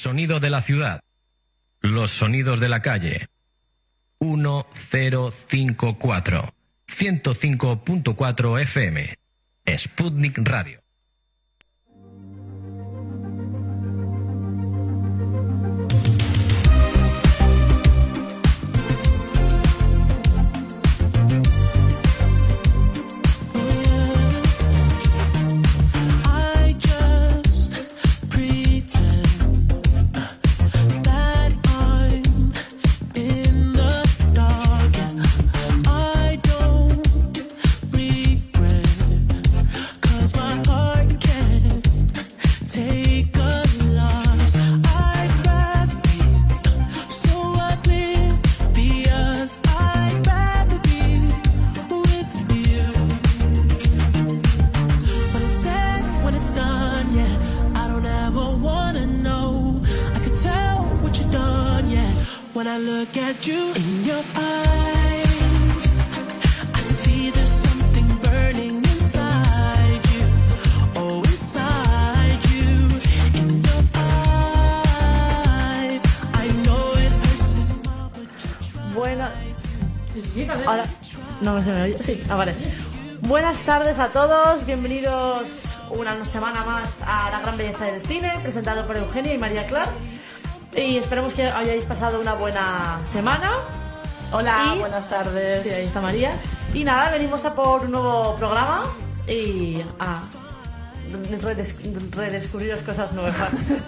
sonido de la ciudad. Los sonidos de la calle. 1054. 105.4 FM. Sputnik Radio. A todos, bienvenidos una semana más a La Gran Belleza del Cine, presentado por Eugenia y María Clark. Y esperemos que hayáis pasado una buena semana. Hola, Y- buenas tardes. Sí, ahí está María. Y nada, venimos a por un nuevo programa y a redes- redescubriros cosas nuevas.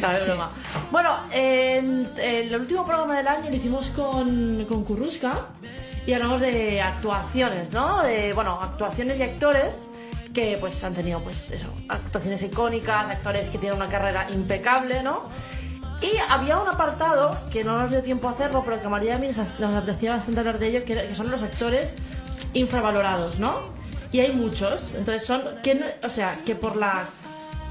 No, es broma. Bueno, en, el último programa del año lo hicimos con, con Kurruska y hablamos de actuaciones, ¿no? De, bueno, actuaciones y actores que pues han tenido pues eso, actuaciones icónicas, actores que tienen una carrera impecable, ¿no? Y había un apartado que no nos dio tiempo a hacerlo, pero que María nos, nos apetecía bastante hablar de ello, que, son los actores infravalorados, ¿no? Y hay muchos, entonces son, que o sea, que por la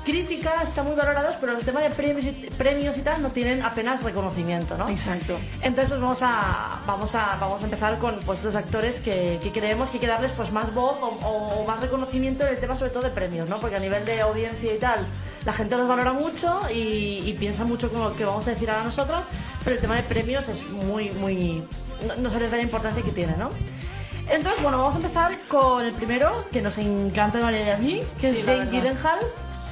crítica están muy valorados, pero el tema de premios y, premios y tal no tienen apenas reconocimiento, ¿no? Exacto. Entonces pues vamos a, vamos a, vamos a empezar con pues, los actores que, que creemos que hay que darles pues, más voz o, o más reconocimiento en el tema sobre todo de premios, ¿no? Porque a nivel de audiencia y tal, la gente los valora mucho y, y piensa mucho con lo que vamos a decir ahora nosotros, pero el tema de premios es muy, muy... no, no se les da la importancia que tiene, ¿no? Entonces, bueno, vamos a empezar con el primero, que nos encanta María y a mí, que Sí, es verdad. Gyllenhaal.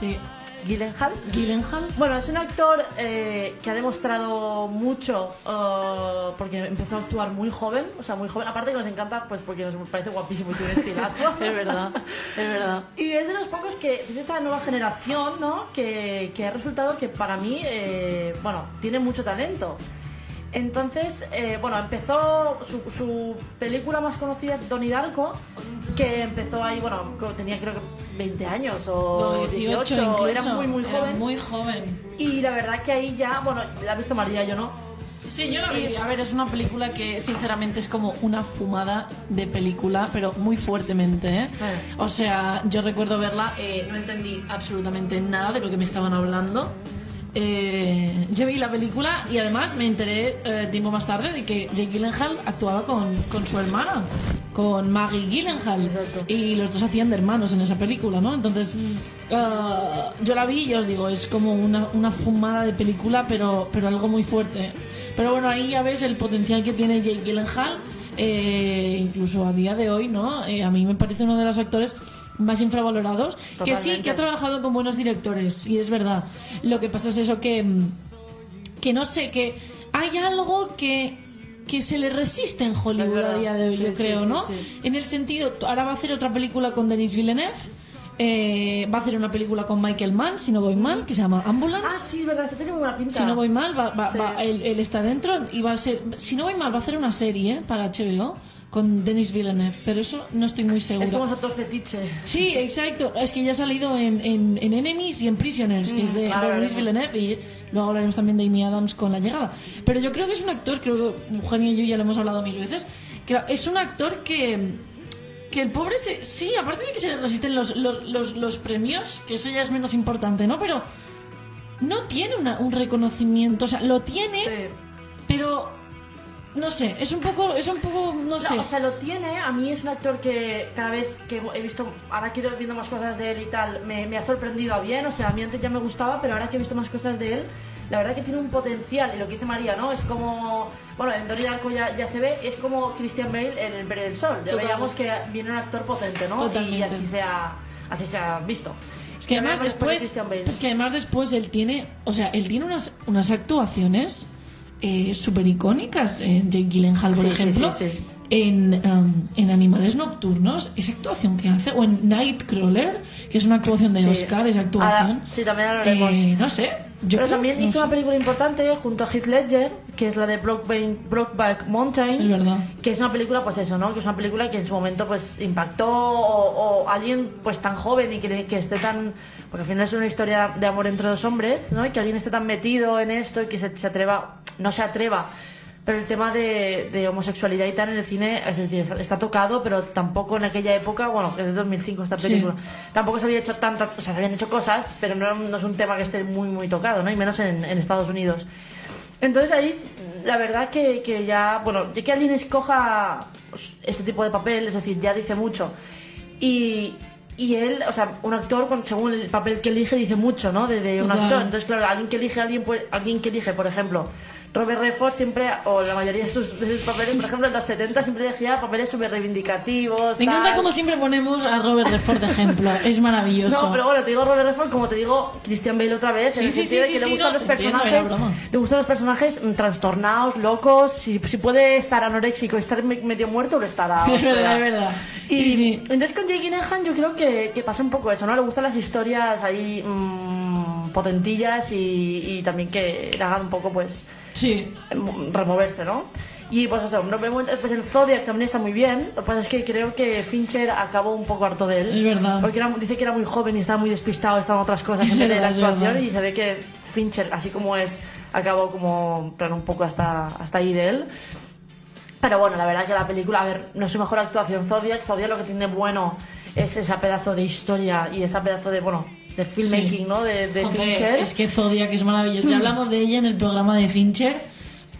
Sí. Gyllenhaal. Gyllenhaal. Bueno, es un actor eh, que ha demostrado mucho eh, porque empezó a actuar muy joven, o sea, muy joven. Aparte que nos encanta, pues porque nos parece guapísimo y tiene estilazo. Es verdad, es verdad. Y es de los pocos que es esta nueva generación, ¿no? Que, que ha resultado que para mí, eh, bueno, tiene mucho talento. Entonces, eh, bueno, empezó su, su película más conocida es Donnie Darko, que empezó ahí, bueno, tenía creo que 20 años o No, 18, 18 incluso. era muy, muy Era joven. muy joven. Y la verdad que ahí ya, bueno, la ha visto María, yo no. Sí, yo la vi. A ver, es una película que sinceramente es como una fumada de película, pero muy fuertemente, ¿eh? Eh. O sea, yo recuerdo verla, eh, no entendí absolutamente nada de lo que me estaban hablando. Eh, yo vi la película y además me enteré eh, tiempo más tarde de que Jake Gyllenhaal actuaba con, con su hermana, con Maggie Gyllenhaal. Exacto. Y los dos hacían de hermanos en esa película, ¿no? Entonces, eh, yo la vi y os digo, es como una, una fumada de película, pero, pero algo muy fuerte. Pero bueno, ahí ya ves el potencial que tiene Jake Gyllenhaal, eh, incluso a día de hoy, ¿no? A mí me parece uno de los actores más infravalorados, que sí, que ha trabajado con buenos directores, y es verdad. Lo que pasa es eso que, mm, que no sé, que hay algo que, que se le resiste en Hollywood a día de hoy, Sí, yo creo, sí, ¿no? sí. En el sentido, ahora va a hacer otra película con Denis Villeneuve, eh, va a hacer una película con Michael Mann, si no voy mal, que se llama Ambulance. Ah, sí, es verdad, se tiene muy buena pinta. Si no voy mal, va, va- va- él, él está dentro y va a ser. Si no voy mal, va a hacer una serie para HBO con Denis Villeneuve, pero eso no estoy muy Es como segura. actor fetiche. Sí, exacto. Es que ya ha salido en, en, en Enemies y en Prisoners, que es de, ahora de Denis. Villeneuve, y luego hablaremos también de Amy Adams con la llegada. Pero yo creo que es un actor, creo que Eugenia y yo ya lo hemos hablado mil veces, que es un actor que. Que el pobre se, sí, aparte de que se le resisten los, los, los, los premios, que eso ya es menos importante, ¿no? Pero no tiene una- un reconocimiento, o sea, lo tiene, Sí. pero no sé, es un poco, es un poco, no, sé. O sea, lo tiene. A mí es un actor que cada vez que he visto, ahora que he ido viendo más cosas de él y tal, me, me ha sorprendido a bien. O sea, a mí antes ya me gustaba, pero ahora que he visto más cosas de él, la verdad que tiene un potencial, y lo que dice María, ¿no? Es como, bueno, en Donnie Darko ya, ya se ve, es como Christian Bale en El Imperio del Sol. Total. Veíamos que viene un actor potente, ¿no? Y así se ha, así se ha visto. Es que además después, es que además después él tiene, o sea, él tiene unas, unas actuaciones eh, súper icónicas en Jake Gyllenhaal, por Sí, ejemplo, sí, sí. En, um, en Animales Nocturnos, esa actuación que hace, o en Nightcrawler, que es una actuación de. Oscar, esa actuación. Ahora, sí, también hablaremos. Eh, no sé, yo Pero creo- también no hizo sé. una película importante junto a Heath Ledger, que es la de Brokeback, Brokeback Mountain. Es verdad. Que es una película, pues eso, ¿no? Que es una película que en su momento, pues, impactó o, o alguien, pues, tan joven y que, que esté tan... Porque al final es una historia de amor entre dos hombres, ¿no? Y que alguien esté tan metido en esto y que se, se atreva... No se atreva. Pero el tema de, de homosexualidad y tal en el cine, es decir, está, está tocado, pero tampoco en aquella época, bueno, es de 2005 esta Sí. película, tampoco se había hecho tanta, o sea, se habían hecho cosas, pero no, no es un tema que esté muy, muy tocado, ¿no? Y menos en, en Estados Unidos. Entonces ahí, la verdad que, que ya, bueno, ya que alguien escoja pues, este tipo de papel, es decir, ya dice mucho. Y, y él, o sea, un actor, con- según el papel que elige, dice mucho, ¿no? De, de un actor. Entonces, claro, alguien que elige, alguien, pues, alguien que elige, por ejemplo, Robert Redford siempre, o la mayoría de sus, de sus papeles, por ejemplo, en los 70 siempre elegía papeles súper reivindicativos. Me encanta como siempre ponemos a Robert Redford de ejemplo, es maravilloso. No, pero bueno, te digo Robert Redford como te digo Christian Bale otra vez, en Sí, el sí, sentido sí, de que le gustan no, los entiendo, personajes, le gustan los personajes mm, trastornados, locos, si, si puede estar anoréxico y estar me- medio muerto, lo estará. o Es verdad, sea. es verdad. Y Sí, sí. entonces con Jake Gyllenhaal yo creo que, que pasa un poco eso, ¿no? Le gustan las historias ahí mm, potentillas y, y también que le hagan un poco, pues, Sí, em, removerse, ¿no? Y pues eso, no me encuentro- pues el Zodiac también está muy bien. Lo que pasa es que creo que Fincher acabó un poco harto de él. Es verdad. Porque era- dice que era muy joven y estaba muy despistado, estaba en otras cosas Es en la actuación. Y se ve que Fincher, así como es, acabó como plan, un poco hasta, hasta ahí de él. Pero bueno, la verdad que la película, a ver, no es su mejor actuación Zodiac. Zodiac lo que tiene bueno es esa pedazo de historia y esa pedazo de, bueno, de filmmaking, Sí. ¿no? De, de Joder, Fincher. Es que Zodiac es maravilloso. Ya hablamos de ella en el programa de Fincher,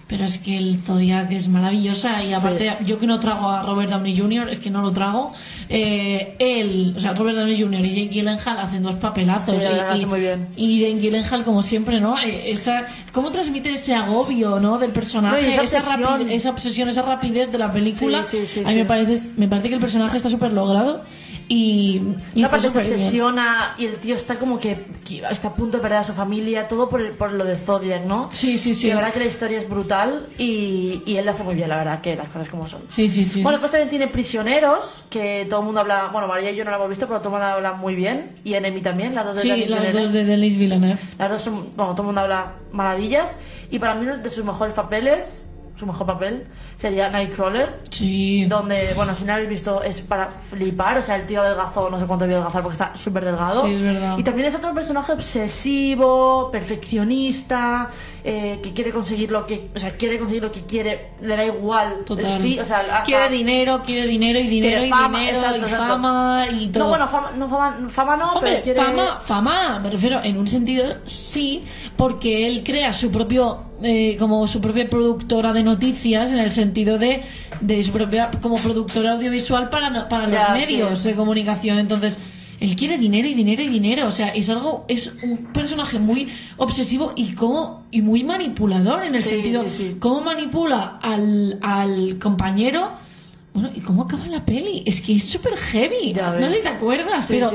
pero es que el Zodiac es maravillosa. Y aparte, yo que no trago a Robert Downey Jr., es que no lo trago. eh, él, o sea, Robert Downey Jr. y Jake Gyllenhaal hacen dos papelazos. Sí, y, y- muy bien. y Jake Gyllenhaal, como siempre, ¿no? Eh, Esa, ¿Cómo transmite ese agobio, ¿no? Del personaje, No, esa esa, rapi- esa obsesión, esa rapidez de la película. Sí, sí, sí, a mí sí. me parece, me parece que el personaje está súper logrado. Y, y está aparte se obsesiona y el tío está como que, que está a punto de perder a su familia, todo por, el- por lo de Zodiac, ¿no? Sí, sí, sí. Y la verdad que la historia es brutal y, y él lo hace muy bien, la verdad, que las cosas como son. Sí, sí, sí. Bueno, pues también tiene Prisioneros, que todo el mundo habla, bueno, María y yo no la hemos visto, pero todo el mundo habla muy bien. Y Enemy también, las dos de Sí, Denis las Villeneuve. dos de Denis Villeneuve. Las dos son, bueno, todo el mundo habla maravillas. Y para mí, de sus mejores papeles, su mejor papel sería Nightcrawler. Sí. Donde, bueno, si no habéis visto, es para flipar. O sea, el tío adelgazó, no sé cuánto había adelgazar porque está súper delgado. Sí, es verdad. Y también es otro personaje obsesivo, perfeccionista, eh, que quiere conseguir lo que, o sea, quiere conseguir lo que quiere, le da igual. Total. el o sea, hasta- Quiere dinero, quiere dinero y dinero Quiere y fama, dinero exacto, y exacto. fama y todo. No, bueno, fama no, fama, fama no Hombre, pero quiere... fama, fama, me refiero en un sentido sí, porque él crea su propio, eh, como su propia productora de noticias, en el sentido de, de su propia, como productora audiovisual para, para los Ya, medios sí. de comunicación. Entonces, él quiere dinero y dinero y dinero. O sea, es algo, es un personaje muy obsesivo y como, y muy manipulador en el Sí, sentido, sí, cómo manipula al, al compañero. Bueno, ¿y cómo acaba la peli? Es que es súper heavy. No sé si te acuerdas, pero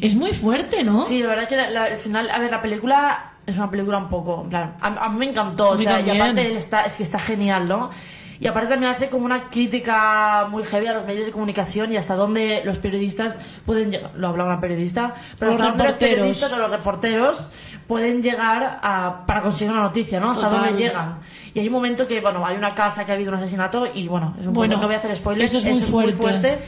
es muy fuerte, ¿no? Sí, la verdad que la- la- al final, a ver, la película es una película un poco, en plan, a, a mí me encantó, o sea, y aparte está, es que está genial, ¿no? Y aparte también hace como una crítica muy heavy a los medios de comunicación y hasta dónde los periodistas pueden llegar, lo habla una periodista, pero Los hasta dónde los periodistas o los reporteros pueden llegar a, para conseguir una noticia, ¿no? Hasta Total. dónde llegan. Y hay un momento que, bueno, hay una casa que ha habido un asesinato y, bueno, es un Bueno, poco, no voy a hacer spoilers, eso es muy fuerte. Y eso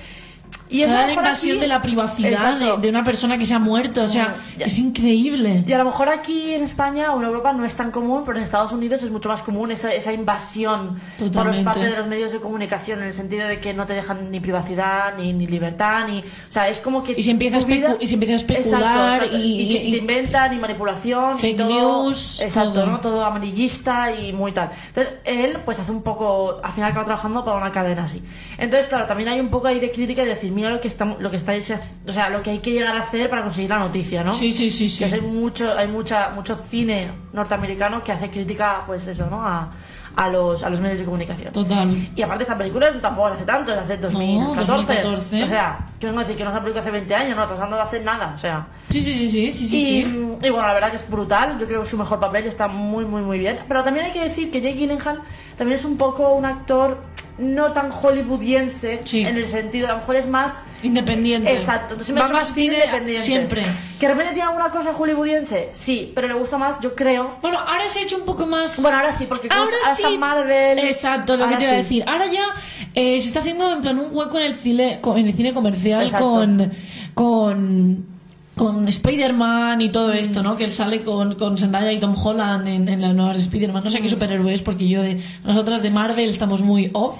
a Cada lo mejor invasión aquí- de la privacidad de, de una persona que se ha muerto, o sea, es increíble. Y a lo mejor aquí en España o en Europa no es tan común, pero en Estados Unidos es mucho más común esa, esa invasión por Totalmente. parte de los medios de comunicación, en el sentido de que no te dejan ni privacidad, ni, ni libertad, ni... O sea, es como que... Y se empieza vida- y se empieza a especular Exacto, exacto. y- que y- te inventan y manipulación. y Fake todo- news, Exacto, todo. ¿no? Todo amarillista y muy tal. Entonces, él pues hace un poco... Al final acaba trabajando para una cadena así. Entonces, claro, también hay un poco ahí de crítica y decir, mira lo que está, lo que estáis, o sea, lo que hay que llegar a hacer para conseguir la noticia, ¿no? Sí, sí, sí, sí. Que hay mucho, hay mucha, mucho cine norteamericano que hace crítica, pues eso, ¿no? A, a los, a los medios de comunicación. Total. Y aparte esta película tampoco la hace tanto, la hace 2014. 2014. O sea, vengo a decir que no una película hace 20 años, no, hablando de hace nada, o sea. Sí, sí, sí, sí, sí, Y, sí. y bueno, la verdad que es brutal, yo creo que su mejor papel está muy, muy, muy bien. Pero también hay que decir que Jake Gyllenhaal también es un poco un actor no tan hollywoodiense, Sí. en el sentido, a lo mejor es más... Independiente. Exacto, entonces me Va más cine independiente. siempre. ¿Que de repente tiene alguna cosa hollywoodiense? Sí, pero le gusta más, yo creo... Bueno, ahora se ha hecho un poco más. Bueno, ahora sí, porque ahora sí. Marvel... Exacto, lo que te iba a decir. Ahora ya eh, se está haciendo en plan un hueco en el cine, en el cine comercial Exacto. con. con con Spider-Man y todo esto, Mm. ¿no? Que él sale con, con Zendaya y Tom Holland en, en las nuevas de Spider-Man. No sé Mm. qué superhéroes, porque yo de. Nosotras de Marvel estamos muy off.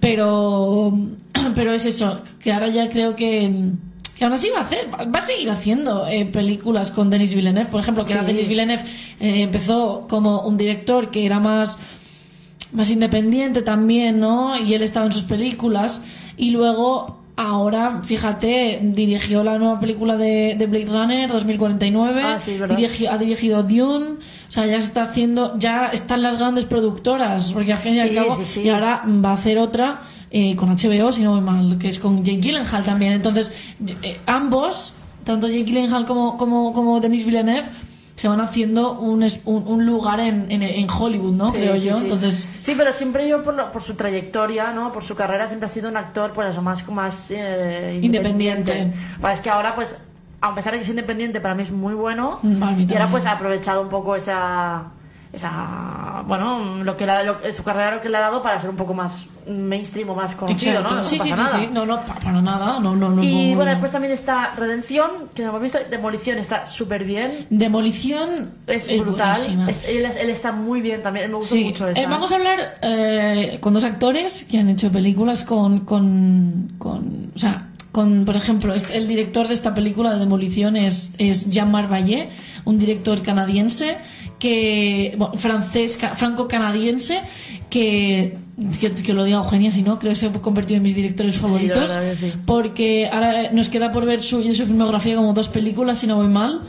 Pero. Pero es eso, que ahora ya creo que. Que aún así va a hacer, va a seguir haciendo eh, películas con Denis Villeneuve, por ejemplo, que era Sí. Denis Villeneuve eh, empezó como un director que era más más independiente también, ¿no? Y él estaba en sus películas. Y luego, ahora, fíjate, dirigió la nueva película de, de Blade Runner 2049. Ah, sí, ¿verdad? Dirigi- ha dirigido Dune. O sea, ya se está haciendo, ya están las grandes productoras. Porque al fin y al cabo, sí. y ahora va a hacer otra eh, con HBO, si no voy mal, que es con Jake Gyllenhaal también. Entonces, eh, ambos, tanto Jake Gyllenhaal como, como, como Denis Villeneuve, se van haciendo un, es- un, un lugar en, en, en Hollywood, ¿no? Sí, Creo sí, yo. sí. Entonces, Sí, pero siempre yo, por, lo- por su trayectoria, ¿no? Por su carrera, siempre ha sido un actor, pues eso, más, más eh, Independiente. Pues es que ahora, pues, a pesar de que es independiente, para mí es muy bueno. Y ahora, pues, ha aprovechado un poco esa... esa bueno, lo que le ha- lo- su carrera lo que le ha dado para ser un poco más mainstream o más conocido, Exacto. ¿no? No sí, sí, pasa sí, nada. sí. No, no, pa- para nada. No, no, no. Y no, bueno, no. después también está Redención, que no hemos visto. Demolición está súper bien. Demolición Es es brutal. Es- él, es- él está muy bien también. Me gustó Sí. mucho Eh, esa. vamos a hablar eh, con dos actores que han hecho películas con, con, con o sea, con, por ejemplo, este- el director de esta película de Demolición es, es Jean-Marc Vallée, un director canadiense que, bueno, francés, ca- franco-canadiense, que, que, que lo diga Eugenia, si no, creo que se ha convertido en mis directores favoritos, sí. porque ahora nos queda por ver su, su filmografía como dos películas, si no voy mal.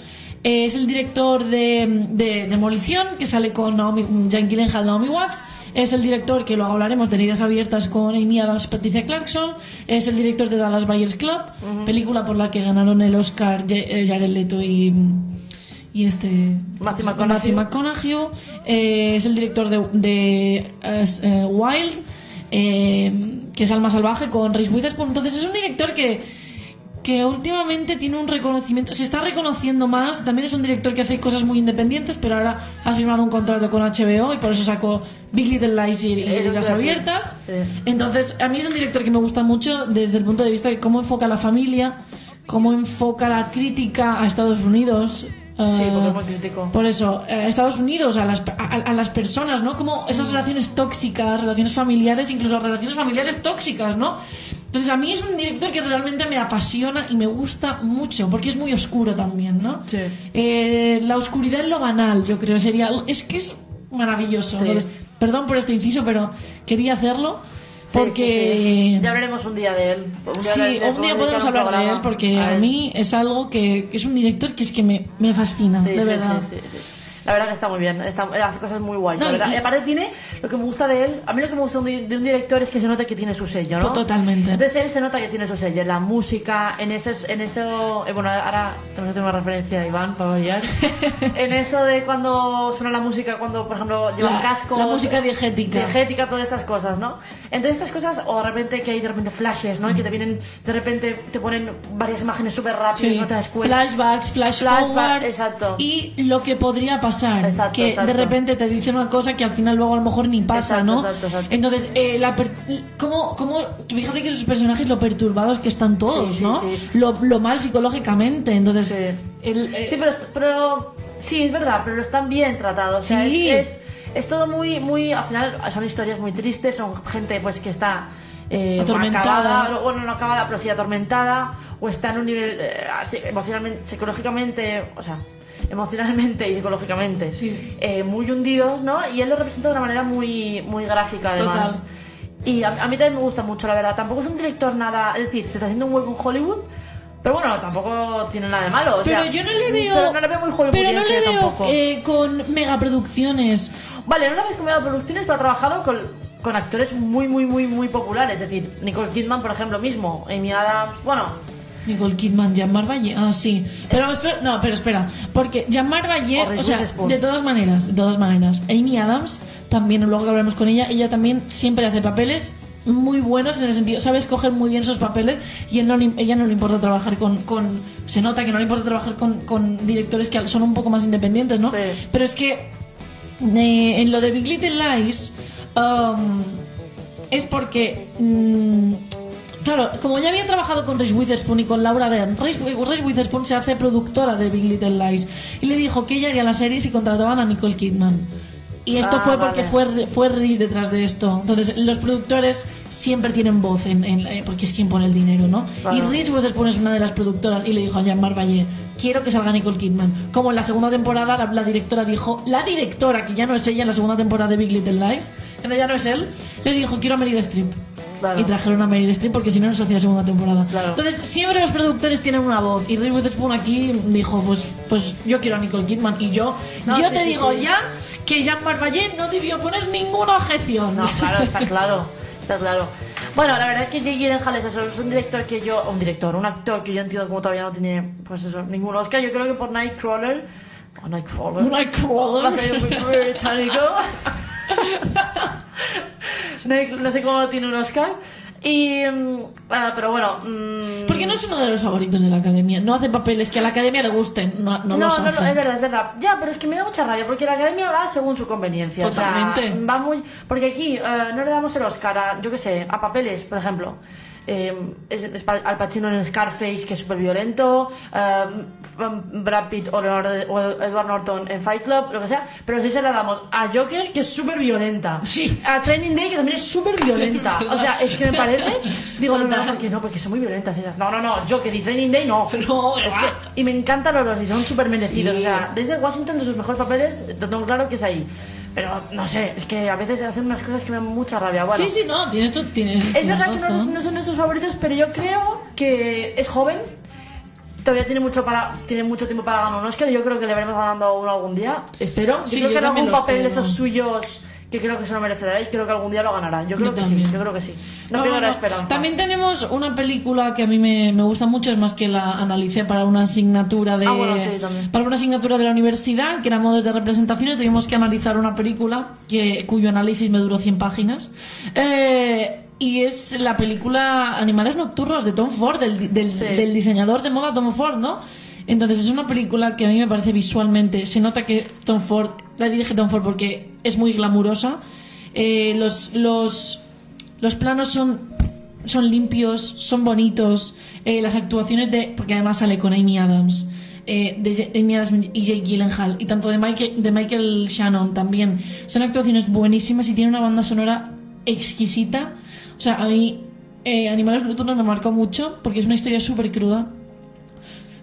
Eh, es el director de, de Demolición, que sale con Naomi, Jane Gyllenhaal, Naomi Watts. Es el director, que luego hablaremos, de Heridas Abiertas con Amy Adams Patricia Clarkson. Es el director de Dallas Buyers Club, película por la que ganaron el Oscar eh, Jared Leto y, y este... Matthew McConaughey. McConaughey. Eh, es el director de, de eh, Wild, eh, que es Alma Salvaje con Reese Witherspoon. Entonces es un director que, que últimamente tiene un reconocimiento, se está reconociendo más. También es un director que hace cosas muy independientes, pero ahora ha firmado un contrato con HBO y por eso sacó Big Little Lies y, y decir. Abiertas. Sí. Entonces, a mí es un director que me gusta mucho desde el punto de vista de cómo enfoca la familia, cómo enfoca la crítica a Estados Unidos. Sí, porque eh, es muy crítico. por eso, eh, Estados Unidos, a las, a, a las personas, ¿no? Como esas relaciones tóxicas, relaciones familiares, incluso relaciones familiares tóxicas, ¿no? Entonces, a mí es un director que realmente me apasiona y me gusta mucho, porque es muy oscuro también, ¿no? Sí. Eh, la oscuridad en lo banal, yo creo, sería. Es que es maravilloso. Sí. Entonces, perdón por este inciso, pero quería hacerlo. Porque. sí, sí. Ya hablaremos un día de él. Un día, Sí, de- de- un día podemos un hablar de él porque a él. mí es algo que, que es un director que es que me, me fascina, Sí, de sí, verdad. sí, sí, sí. La verdad que está muy bien, está, hace cosas muy guays. No, la verdad. y- Y aparte tiene, lo que me gusta de él, a mí lo que me gusta de un, director es que se nota que tiene su sello, ¿no? Totalmente. Entonces él se nota que tiene su sello, en la música, en eso, en eso eh, bueno, ahora tenemos que tener una referencia a Iván para variar. en eso de cuando suena la música, cuando por ejemplo llevan cascos. la música diegética. Diegética, todas estas cosas, ¿no? Entonces estas cosas, o de repente que hay de repente flashes, ¿no? Y que te vienen, de repente te ponen varias imágenes súper rápido y Sí. no te das cuenta. Flashbacks, flash Flashback, forwards exacto. y lo que podría pasar Exacto, que exacto. de repente te dicen una cosa que al final luego a lo mejor ni pasa Exacto, no exacto, exacto. entonces eh, la per- cómo, cómo fíjate que sus personajes lo perturbados que están todos Sí, sí, no sí. Lo, lo mal psicológicamente entonces Sí. el- eh, Sí, pero, pero sí, es verdad, pero están bien tratados. O sea, Sí. es, es, es todo muy, muy, al final son historias muy tristes, son gente pues que está eh, Atormentada. acabada, bueno, no acabada, pero sí atormentada, o está en un nivel eh, emocionalmente, psicológicamente, o sea, emocionalmente y psicológicamente Sí. eh, muy hundidos, ¿no? Y él lo representa de una manera muy, muy gráfica además. Total. Y a, a mí también me gusta mucho, la verdad. Tampoco es un director nada. Es decir, se está haciendo un huevo en Hollywood. Pero bueno, tampoco tiene nada de malo. o Pero sea, yo no le veo. Pero no le veo muy pero no le veo eh, con megaproducciones. Vale, no la vez comido producciones, pero ha trabajado con, con actores muy, muy, muy, muy populares. Es decir, Nicole Kidman, por ejemplo, mismo. Amy Adams. Bueno, Nicole Kidman, Jean-Marc Vallée. Ah, sí. Pero espera- no, pero espera. Porque Jean-Marc O Reese o sea, de todas maneras, de todas maneras. Amy Adams, también, luego que hablaremos con ella, ella también siempre hace papeles muy buenos en el sentido, sabe escoger muy bien esos papeles y él no le- ella no le importa trabajar con, con- se nota que no le importa trabajar con, con directores que son un poco más independientes, ¿no? Sí. Pero es que eh, en lo de Big Little Lies um, es porque mm, claro como ya había trabajado con Reese Witherspoon y con Laura Dern Reese, Witherspoon se hace productora de Big Little Lies y le dijo que ella haría la serie si contrataban a Nicole Kidman y esto Ah, fue porque vale. fue, fue Reese detrás de esto. Entonces, los productores siempre tienen voz, en, en- eh, porque es quien pone el dinero, ¿no? Y Reese Witherspoon es una de las productoras y le dijo a Jean-Marc Vallée, quiero que salga Nicole Kidman. Como en la segunda temporada, la, la directora dijo, la directora, que ya no es ella en la segunda temporada de Big Little Lies, que ya no es él, le dijo, quiero a Meryl Streep. Claro. Y trajeron a Meryl Streep porque si no, no se hacía segunda temporada. Claro. Entonces, siempre los productores tienen una voz. Y Reese Witherspoon aquí dijo, pues, pues yo quiero a Nicole Kidman. Y yo, No, yo sí, te sí, digo sí. ya que Jean-Marc Vallée no debió poner ninguna objeción. No, claro, está claro. Está claro. Bueno, la verdad es que Jake Gyllenhaal es un director que yo, un director, un actor que yo entiendo como todavía no tiene, pues eso, ningún Oscar. Yo creo que por Nightcrawler, o Nightcrawler, Nightcrawler. va a ser muy británico. No sé cómo tiene un Oscar. Y, ah, pero bueno, mm, Porque no es uno de los favoritos de la academia. No hace papeles que a la academia le gusten. No, no, No, los no, no, es verdad, es verdad. Ya, pero es que me da mucha rabia porque la academia va según su conveniencia. O sea, Totalmente. va muy. Porque aquí eh, no le damos el Oscar a, yo qué sé, a papeles, por ejemplo. Eh, es, es Al Pacino en Scarface, que es súper violento. eh, f- Brad Pitt o, Leonardo- o Edward Norton en Fight Club, lo que sea. Pero sí se la damos a Joker, que es súper violenta. Sí. A Training Day, que también es súper violenta. O sea, es que me parece. Digo, no, no, porque no, porque son muy violentas ellas. No, no, no, Joker y Training Day no. No, es que, y me encantan los dos y son súper merecidos. Sí. O sea, desde Washington, de sus mejores papeles, te tengo claro que es ahí. Pero no sé, es que a veces hacen unas cosas que me dan mucha rabia. Bueno, Sí, sí, no, tienes, tú- tienes es verdad que no, no son de sus favoritos, pero yo creo que es joven. Todavía tiene mucho para tiene mucho tiempo para ganar un Oscar yo creo que le veremos ganando uno algún día. Espero. Yo Sí, creo yo que en algún papel de esos suyos que creo que se lo merecerá y creo que algún día lo ganará. Yo creo Yo que también. sí, yo creo que sí. No pierdo la esperanza. También tenemos una película que a mí me, me gusta mucho, es más que la analicé para una asignatura de Ah, bueno, sí, también. para una asignatura de la universidad, que era modos de representación, y tuvimos que analizar una película que, cuyo análisis me duró 100 páginas. Eh, y es la película Animales Nocturnos de Tom Ford, del, del, Sí. del diseñador de moda Tom Ford, ¿no? Entonces es una película que a mí me parece visualmente, se nota que Tom Ford, la dirige Tom Ford porque es muy glamurosa. Eh, los, los, los planos son, son limpios, son bonitos. Eh, las actuaciones de. Porque además sale con Amy Adams. eh, de Amy Adams y Jake Gyllenhaal. Y tanto de Michael, de Michael Shannon también. Son actuaciones buenísimas y tiene una banda sonora exquisita. O sea, a mí. Animales Nocturnos me marcó mucho porque es una historia súper cruda.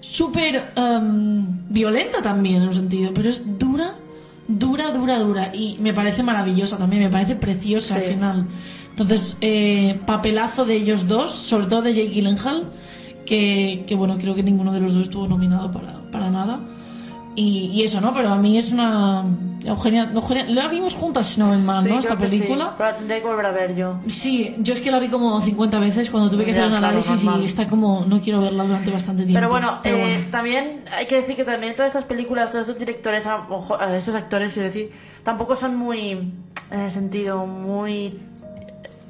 Súper em, violenta también en un sentido, pero es dura, dura, dura, dura. Y me parece maravillosa también, me parece preciosa al Sí. final. Entonces, eh, papelazo de ellos dos, sobre todo de Jake Gyllenhaal, que, que bueno, creo que ninguno de los dos estuvo nominado para, para nada. Y, y eso, ¿no? Pero a mí es una... Eugenia, Eugenia- la vimos juntas, si no me mal, Sí, ¿no? Esta sí. película. Pero la tendré que volver a ver yo. Sí, yo es que la vi como 50 veces cuando tuve que hacer un análisis y está como... No quiero verla durante bastante tiempo. Pero bueno, Pero eh, bueno. también hay que decir que también todas estas películas, todos estos directores, estos actores, quiero decir, tampoco son muy, en el sentido, muy...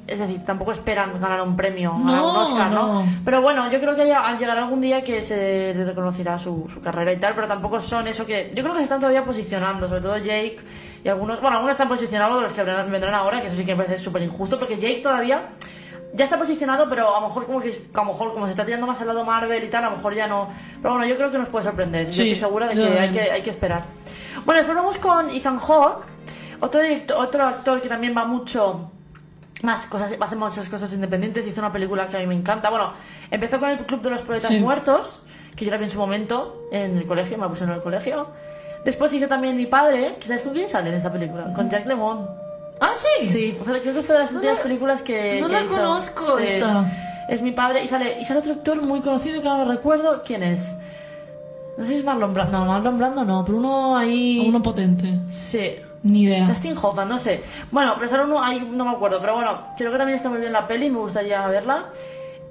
Es decir, tampoco esperan ganar un premio, ganar No, un Oscar, ¿no? no. Pero bueno, yo creo que ya- al llegar algún día que se le reconocerá su, su carrera y tal, pero tampoco son eso que... Yo creo que se están todavía posicionando, sobre todo Jake y algunos... Bueno, algunos están posicionados, los que vendrán ahora, que eso sí que me parece súper injusto, porque Jake todavía ya está posicionado, pero a lo mejor como que a lo mejor como se está tirando más al lado Marvel y tal, a lo mejor ya no. Pero bueno, yo creo que nos puede sorprender. Sí, yo estoy segura de que hay, que hay que esperar. Bueno, después vamos con Ethan Hawke, otro otro actor que también va mucho más cosas, hace muchas cosas independientes, hizo una película que a mí me encanta. Bueno, empezó con el Club de los Poetas Sí. Muertos, que yo la vi en su momento en el colegio, me la pusieron en el colegio. Después hizo también Mi Padre, que ¿sabes con quién sale en esta película? Con Jack Lemmon. Ah, sí. Sí, creo que fue de las últimas películas que. no que la hizo. conozco Sí. esta. Es mi padre y sale, y sale otro actor muy conocido que ahora no recuerdo quién es. No sé si es Marlon Brando. No, Marlon Brando no, pero uno ahí. Uno potente. Sí. Ni idea. Dustin Hoffman, no sé. Bueno, pero solo uno ahí no me acuerdo. Pero bueno, creo que también está muy bien la peli, me gustaría verla.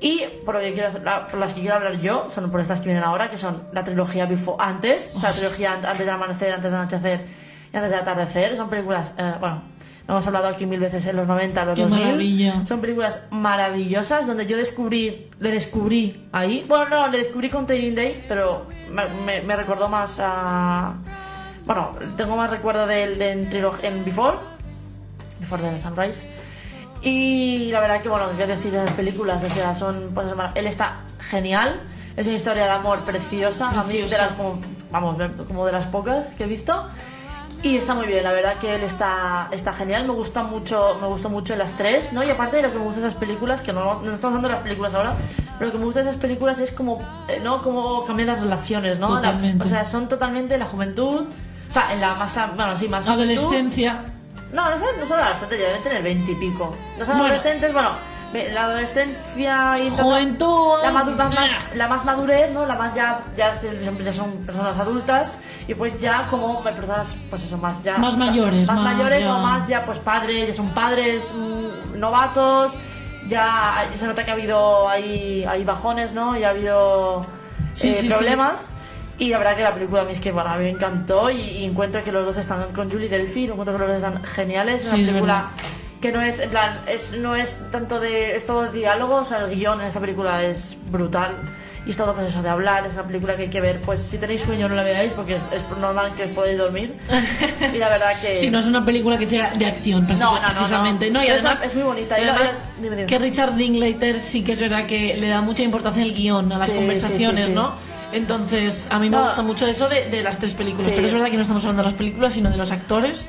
Y por, lo que quiero hacer- la- por las que quiero hablar yo, son por estas que vienen ahora, que son la trilogía Before, antes, o sea, la trilogía an- antes del amanecer, antes del anochecer y antes del atardecer. Son películas, eh, bueno, lo hemos hablado aquí mil veces en los 90, los Qué 2000. maravilla. Son películas maravillosas donde yo descubrí, le descubrí ahí. Bueno, no, le descubrí con Training Day, pero me, me- me recordó más a. Bueno, tengo más recuerdo del de, en, trilog- en Before, Before the Sunrise. Y la verdad que, bueno, qué decir de las películas, o sea, son. Pues, él está genial, es una historia de amor preciosa, a mí de las, como, vamos, como de las pocas que he visto. Y está muy bien, la verdad que él está, está genial, me gusta mucho, me gustó mucho las tres, ¿no? Y aparte de lo que me gusta de esas películas, que no, no estamos hablando de las películas ahora, pero lo que me gusta de esas películas es como, eh, ¿no? Como cambian las relaciones, ¿no? La- o sea, son totalmente la juventud, o sea, en la más, a- bueno, sí, más. Adolescencia. No, no son, no son adolescentes, ya deben tener 20 y pico. No son Bueno. adolescentes, bueno, la adolescencia y Juventud. la, madu- más, nah. la más madurez, ¿no? La más ya, ya, ya son personas adultas y pues ya como personas, pues eso, más ya... Más mayores, Más, más mayores ya- o más ya pues padres, ya son padres mm, novatos, ya, ya se nota que ha habido ahí, hay bajones, ¿no? Y ha habido Sí, eh, sí, sí. Y la verdad que la película a mí es que bueno, a mí me encantó y, y encuentro que los dos están con Julie Delphi, encuentro que los dos están geniales. Es una Sí, película que no es, en plan, es, no es tanto de, es todo diálogo, o sea, el guion en esta película es brutal. Y es todo proceso de hablar, es una película que hay que ver, pues si tenéis sueño no la veáis porque es, es normal que os podéis dormir. Y la verdad que... Sí, no es una película que sea de acción, No, no, no, precisamente. no. y además, es- es muy bonita. Y además, que Richard Linklater sí que es verdad que le da mucha importancia al guion, a las Sí, conversaciones, sí. ¿no? Entonces, a mí me No. gusta mucho eso de, de las tres películas. Sí. Pero es verdad que no estamos hablando de las películas, sino de los actores.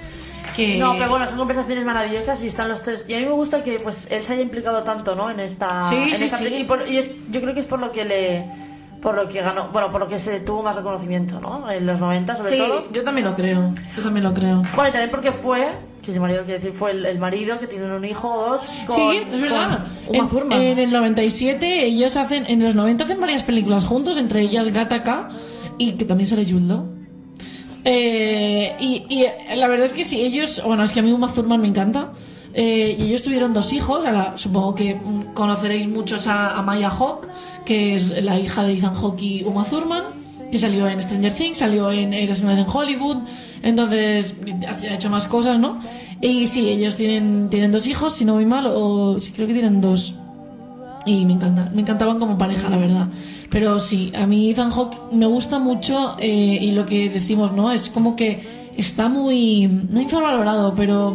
Que... No, pero bueno, son conversaciones maravillosas y están los tres. Y a mí me gusta que pues él se haya implicado tanto, ¿no? En esta. Sí, en sí, esta Y, por- y es, yo creo que es por lo que le. Por lo que ganó. Bueno, por lo que se tuvo más reconocimiento, ¿no? En los 90, sobre Sí, todo. yo también lo creo. Yo también lo creo. Bueno, y también porque fue. Que es marido, quiero decir, fue el, el marido que tiene un hijo o dos. Con, sí, es verdad. En, el 97 ellos hacen, en los 90 hacen varias películas juntos, entre ellas Gattaca y que también sale Juldo. Eh, y, y, la verdad es que sí, ellos, bueno, es que a mí Uma Thurman me encanta. Eh, y ellos tuvieron dos hijos, supongo que conoceréis muchos a, a Maya Hawke, que es la hija de Ethan Hawke y Uma Thurman, que salió en Stranger Things, salió en Eres una vez en Hollywood, entonces ha hecho más cosas, ¿no? Y sí, ellos tienen, tienen dos hijos, si no voy mal, o sí, creo que tienen dos. Y me encanta, me encantaban como pareja, la verdad. Pero sí, a mí Ethan Hawke me gusta mucho eh, y lo que decimos, ¿no? Es como que está muy, no infravalorado, pero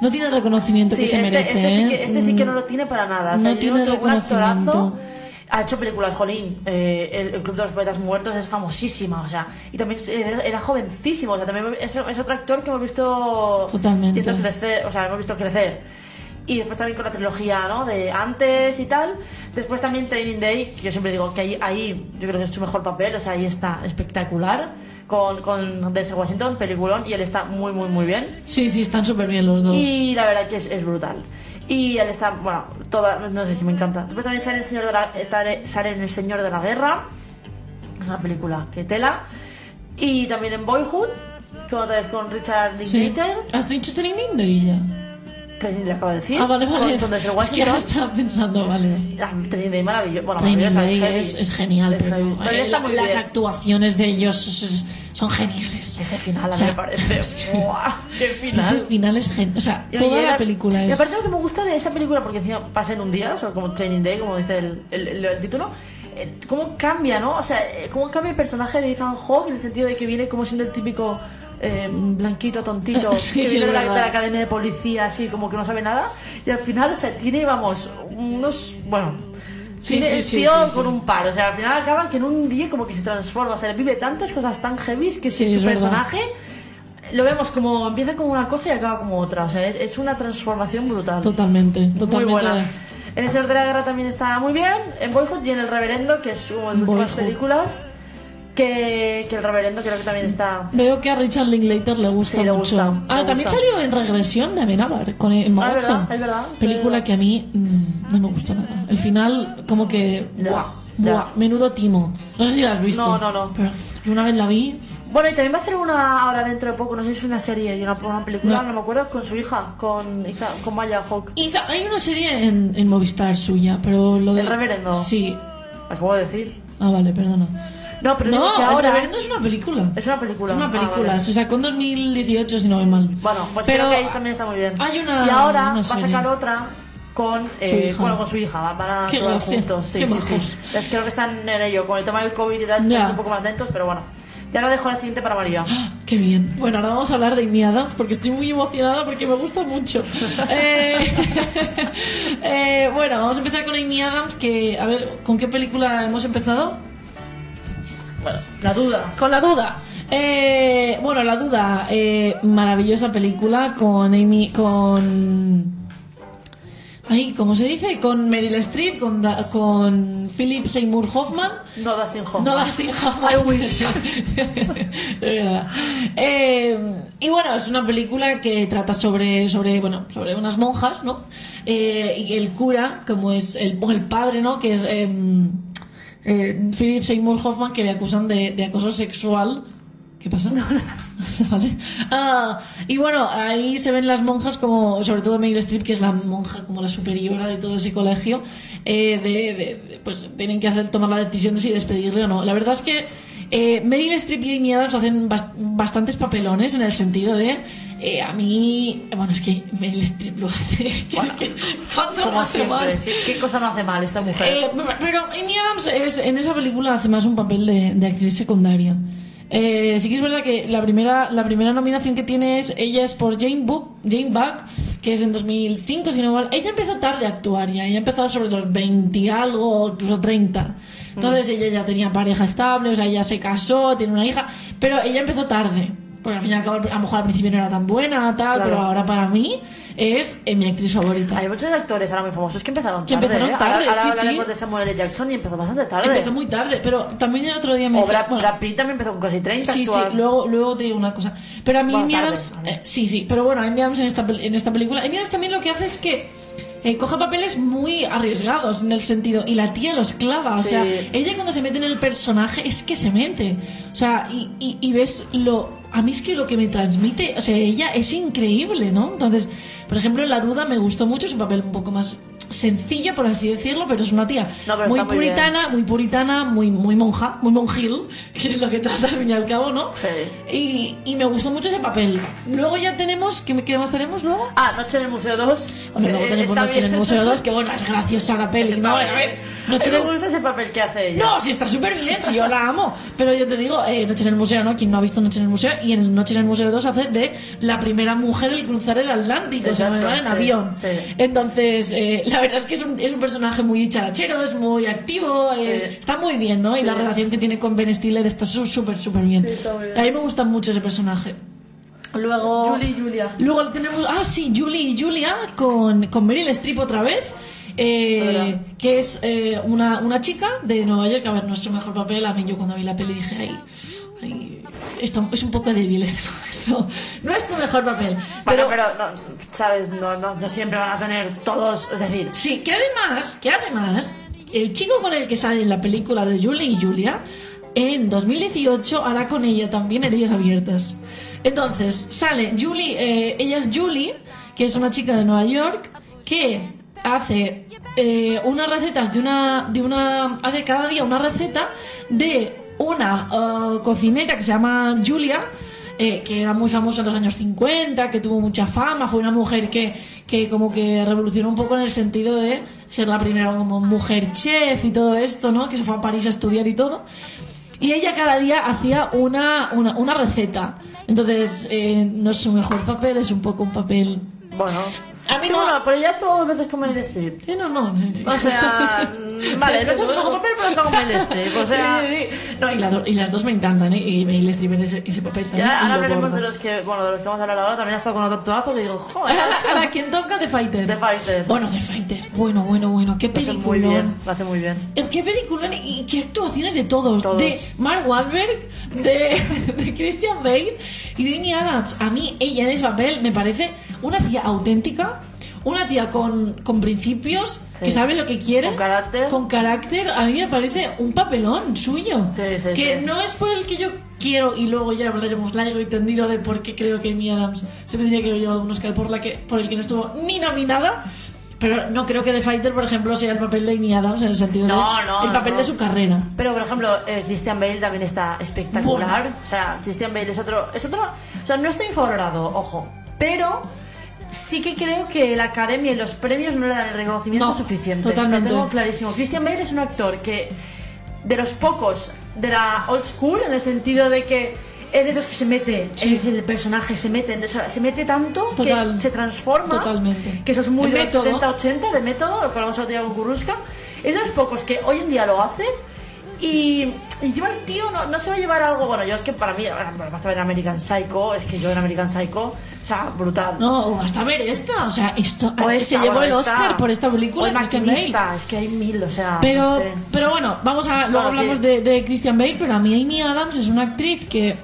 no tiene el reconocimiento Sí, que se este, merece. este sí ¿eh? que, este sí que no Mm. lo tiene para nada. O No sea, tiene un actorazo. Ha hecho películas, Jolín, eh, el, el Club de los Poetas Muertos es famosísima, o sea, y también era, era jovencísimo, o sea, también es, es otro actor que hemos visto Totalmente. crecer, o sea, hemos visto crecer. Y después también con la trilogía, ¿no? De antes y tal. Después también Training Day, que yo siempre digo que ahí, ahí yo creo que es su mejor papel, o sea, ahí está espectacular. Con, con Denzel Washington, peliculón, y él está muy, muy, muy bien. Sí, sí, están súper bien los dos. Y la verdad que es, es brutal. Y él está, bueno, toda, no sé si me encanta. Después también sale, el señor de la, sale en El Señor de la Guerra. Es una película que tela. Y también en Boyhood, que otra vez con Richard Sí. Linklater. ¿Has dicho Training Day ya? Training le acabo de decir. Ah, vale, vale. Con, con Denzel Es que ahora estaba pensando, vale. Ah, Training Day maravilloso. Bueno, maravillosa, es, es genial, Es pero. Pero eh, está muy las bien. actuaciones de ellos es- es- son geniales. Ese final a O mí sea, me parece. ¡Buah! ¡Qué final! Ese final es genial. O sea, Y- toda la película es. aparte lo que me gusta de esa película, porque encima pasa en un día, o sea, como Training Day, como dice el, el- el- el título, eh, cómo cambia, ¿no? O sea, eh, cómo cambia el personaje de Ethan Hawke en el sentido de que viene como siendo el típico eh, blanquito, tontito, Sí, que viene de la, de la academia de policía, así como que no sabe nada, y al final, o sea, tiene, vamos, unos, bueno... Sí, sí, el sí, tío con un par, o sea, al final acaba que en un día como que se transforma, o sea, vive tantas cosas tan heavy que si su personaje lo vemos como empieza como una cosa y acaba como otra. O sea, es, es una transformación brutal. Totalmente, Muy totalmente. buena. En El Señor de la Guerra también está muy bien. En Boyhood y en El Reverendo, que es una de sus últimas películas. Que, que el reverendo creo que también está. Veo que a Richard Linklater le gusta Sí, le mucho. gusta, ah, también gusta. salió en Regresión de Amenábar con Emma Ah, Watson. verdad, verdad. Película que a mí mm, no me gustó nada. El final, como que. Ya, Buah, buah, menudo timo. No sé si la has visto. No, no, no. Pero yo una vez la vi. Bueno, y también va a hacer una ahora dentro de poco, no sé si es una serie y una, una película, No. no. me acuerdo, con su hija, con, con Maya Hawk. Za- hay una serie en, en Movistar suya, pero lo de. ¿El Reverendo? Sí. Acabo de decir. Ah, vale, perdona. No, pero No, que El ahora. Reverendo es una película. Es una película. Es una Ah, película. vale. Se sacó en 2018, si no me mal. Bueno, pues Pero creo que ahí también está muy bien. hay una- y ahora una va a sacar otra con, Su eh, hija. bueno, con su hija. Van a Qué gracia. juntos. Sí, Qué sí, majos. sí. Es creo que están en ello. Con el tema del COVID y tal, están un poco más lentos, pero bueno. Ya lo dejo la siguiente para María. ¡Ah! ¡Qué bien! Bueno, ahora vamos a hablar de Amy Adams porque estoy muy emocionada porque me gusta mucho. Eh, eh, bueno, vamos a empezar con Amy Adams que, a ver, ¿con qué película hemos empezado? La duda. Con la duda. Eh, bueno, la duda, eh, maravillosa película con Amy, con... Ay, ¿cómo se dice? Con Meryl Streep, con, Da- con Philip Seymour Hoffman. No Dustin Hoffman. No las Hoffman. I wish. Eh, y bueno, es una película que trata sobre, sobre, bueno, sobre unas monjas, ¿no? Eh, y el cura, como es el, o el padre, ¿no? Que es em, eh, Philip Seymour Hoffman, que le acusan de, de acoso sexual. ¿Qué pasa? Vale. Ah, y bueno, ahí se ven las monjas como, sobre todo Meryl Streep, que es la monja como la superiora de todo ese colegio, eh, de, pues tienen que hacer tomar la decisión de si despedirle o no. La verdad es que eh, Meryl Streep y Amy Adams hacen bas- bastantes papelones en el sentido de eh, a mí, bueno, es que Meryl Streep lo hace, que, es que Como hace mal. siempre. sí. ¿Qué cosa no hace mal esta mujer? Eh, pero Amy Adams es- en esa película hace más un papel de, de actriz secundaria. Eh, sí que es verdad que la primera, la primera nominación que tiene es ella es por Jane Book, Jane Buck, que es en 2005, si no mal. Ella empezó tarde a actuar ya, ella empezó sobre los 20 y algo, incluso 30. Entonces ella ya tenía pareja estable, o sea, ella se casó, tiene una hija, pero ella empezó tarde. Porque al fin y al cabo, a lo mejor al principio no era tan buena, tal, Claro. pero ahora para mí es eh, mi actriz favorita. Hay muchos actores ahora muy famosos que empezaron Que tarde. empezaron ¿eh? tarde, ahora, ahora sí, hablaremos sí. de Samuel L. Jackson y empezó bastante tarde. Empezó muy tarde, pero también el otro día me O dije- Brad, bueno, Brad Pitt también empezó con casi 30 Sí, sí, actuar. luego, luego te digo una cosa. Pero a mí Bueno, Adams- eh, sí, sí, pero bueno, Amy Adams en esta, en esta película, Amy Adams también lo que hace es que eh, coge papeles muy arriesgados en el sentido, y la tía los clava, o Sí. sea, ella cuando se mete en el personaje es que se mete, o sea, y, y, y ves lo, a mí es que lo que me transmite, o sea, ella es increíble, ¿no? Entonces, por ejemplo, en La Duda me gustó mucho, es un papel un poco más sencillo, por así decirlo, pero es una tía No, muy está muy bien. puritana, muy puritana, muy, muy monja, muy monjil, que es lo que trata al fin y al cabo, ¿no? Sí. Y, y me gustó mucho ese papel. Luego ya tenemos, ¿qué, qué más tenemos luego? Ah, Noche en el Museo 2. Hombre, luego Eh, tenemos Noche en el bien. Museo 2, que bueno, es graciosa la peli, ¿no? A ver, Noche en me el... gusta ese papel que hace ella. No, sí está súper bien, sí, yo la amo. Pero yo te digo, eh, Noche en el Museo, ¿no? Quien no ha visto Noche en el Museo, y en Noche en el Museo 2 hace de la primera mujer en cruzar el Atlántico, o sea, Exacto, en sí, avión. sí. Entonces, eh, la verdad es que es un, es un personaje muy dicharachero, es muy activo, es- Sí. está muy bien, ¿no? Y la Sí. relación que tiene con Ben Stiller está su- súper, súper bien. Sí, está muy bien. A mí me gusta mucho ese personaje. Luego... Julie y Julia. Luego tenemos, ah, sí, Julie y Julia con, con Meryl Streep otra vez. eh, que es eh, una, una chica de Nueva York. A ver, nuestro mejor papel. A mí, yo cuando vi la peli dije, ay, ay, es un poco débil este papel. No, no es tu mejor papel. Bueno, Pero, pero, no, ¿sabes? No, no, no siempre van a tener todos. Es decir, sí, que además, que además, el chico con el que sale en la película de Julie y Julia, en 2018 hará con ella también heridas abiertas. Entonces, sale Julie, eh, ella es Julie, que es una chica de Nueva York, que hace eh, unas recetas de una, de una, hace cada día una receta de una eh, cocinera que se llama Julia, eh, que era muy famosa en los años 50, que tuvo mucha fama, fue una mujer que, que como que revolucionó un poco en el sentido de ser la primera como mujer chef y todo esto, ¿no? Que se fue a París a estudiar y todo. Y ella cada día hacía una, una, una receta. Entonces, eh, no es su mejor papel, es un poco un papel... bueno. A mí no. bueno, pero ya tú veces con Meryl Streep. Sí, no, no. O sea, vale, no sé su mejor papel, pero está con Meryl Streep. O sea, Sí, sí. No, y, la do- y las dos me encantan, ¿eh? Y Meryl Streep en ese, ese papel ¿sabes? ya, ahora Y hablaremos de los que, bueno, de los que vamos a hablar ahora. También ha estado con otro actorazo que digo, joder, Ahora, ¿quién toca? The Fighter. The Fighter. Bueno, The Fighter. Bueno, bueno, bueno. Qué Lo hace película. muy bien, lo hace muy bien. Qué película y qué actuaciones de todos. Todos. De Mark Wahlberg, de, de Christian Bale y de Amy Adams. A mí, ella en ese papel me parece una tía auténtica. Una tía con, con principios, Sí. que sabe lo que quiere. Con carácter. Con carácter. A mí me parece un papelón suyo. Sí, sí, que no es por el que yo quiero, y luego ya hablaremos largo y tendido de por qué creo que Amy Adams se tendría que haber llevado un Oscar por, la que, por el que no estuvo ni nominada. Pero no creo que The Fighter, por ejemplo, sea el papel de Amy Adams en el sentido No, de no, el papel no. de su carrera. Pero por ejemplo, eh, Christian Bale también está espectacular. Bueno. O sea, Christian Bale es otro, es otro. O sea, no está infravalorado, ojo. Pero sí que creo que la academia y los premios no le dan el reconocimiento No, suficiente. totalmente. Lo tengo clarísimo. Christian Bale es un actor que, de los pocos de la old school, en el sentido de que es de esos que se mete Sí. en el personaje, se mete, se mete tanto Total. que se transforma. Totalmente. Que eso es muy De de los método. 70-80 de método, lo que hablamos día con Kuruska. Es de los pocos que hoy en día lo hace y, y lleva el tío, no, no se va a llevar algo. Bueno, yo es que para mí, basta ver American Psycho, es que yo en American Psycho, o sea, brutal. No, o hasta ver esta. O sea, esto O se esta, llevó bueno, el esta. Oscar por esta O película. el Christian Bale. es que hay mil, o sea, Pero, no sé. pero bueno, vamos a. Luego Bueno, hablamos sí. de, de Christian Bale, pero a mí Amy Adams es una actriz que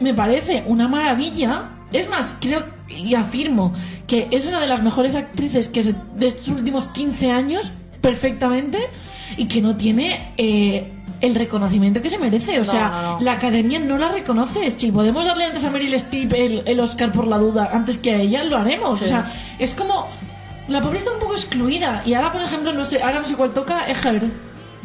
me parece una maravilla. Es más, creo y afirmo que es una de las mejores actrices que se- de estos últimos 15 años, perfectamente, y que no tiene. eh, el reconocimiento que se merece, o No, sea, no, no. la academia no la reconoce. Si podemos darle antes a Meryl Streep el, el Oscar por la duda antes que a ella, lo haremos. Sí. O sea, es como la pobre está un poco excluida. Y ahora, por ejemplo, no sé, ahora no sé cuál toca, es Her.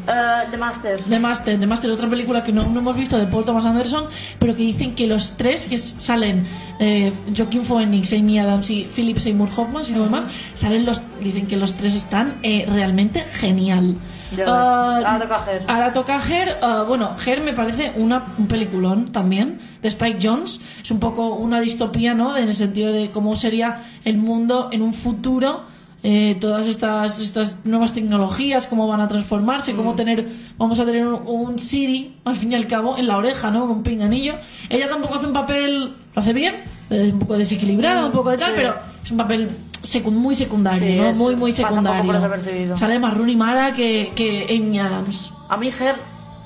Eh, The Master. The Master, The Master, otra película que no, no hemos visto de Paul Thomas Anderson, pero que dicen que los tres que salen, eh, Joaquin Phoenix, Amy Adams y Philip Seymour Hoffman, si no me mal, salen los, dicen que los tres están eh, realmente genial. Ya ves. Ah, Ahora toca Her. Ahora toca Her. ah, bueno, Her me parece una, un peliculón también, de Spike Jones. Es un poco una distopía, ¿no? En el sentido de cómo sería el mundo en un futuro. eh, todas estas, estas nuevas tecnologías, cómo van a transformarse, Mm. cómo tener, vamos a tener un, un Siri, al fin y al cabo, en la oreja, ¿no? Un pinganillo. Ella tampoco hace un papel, lo hace bien, es un poco desequilibrada, un poco de tal, Sí. pero es un papel secu- muy secundario, Sí, ¿no? es- Muy, muy secundario. Sale más Rooney Mara que, que Amy Adams. A mí Her,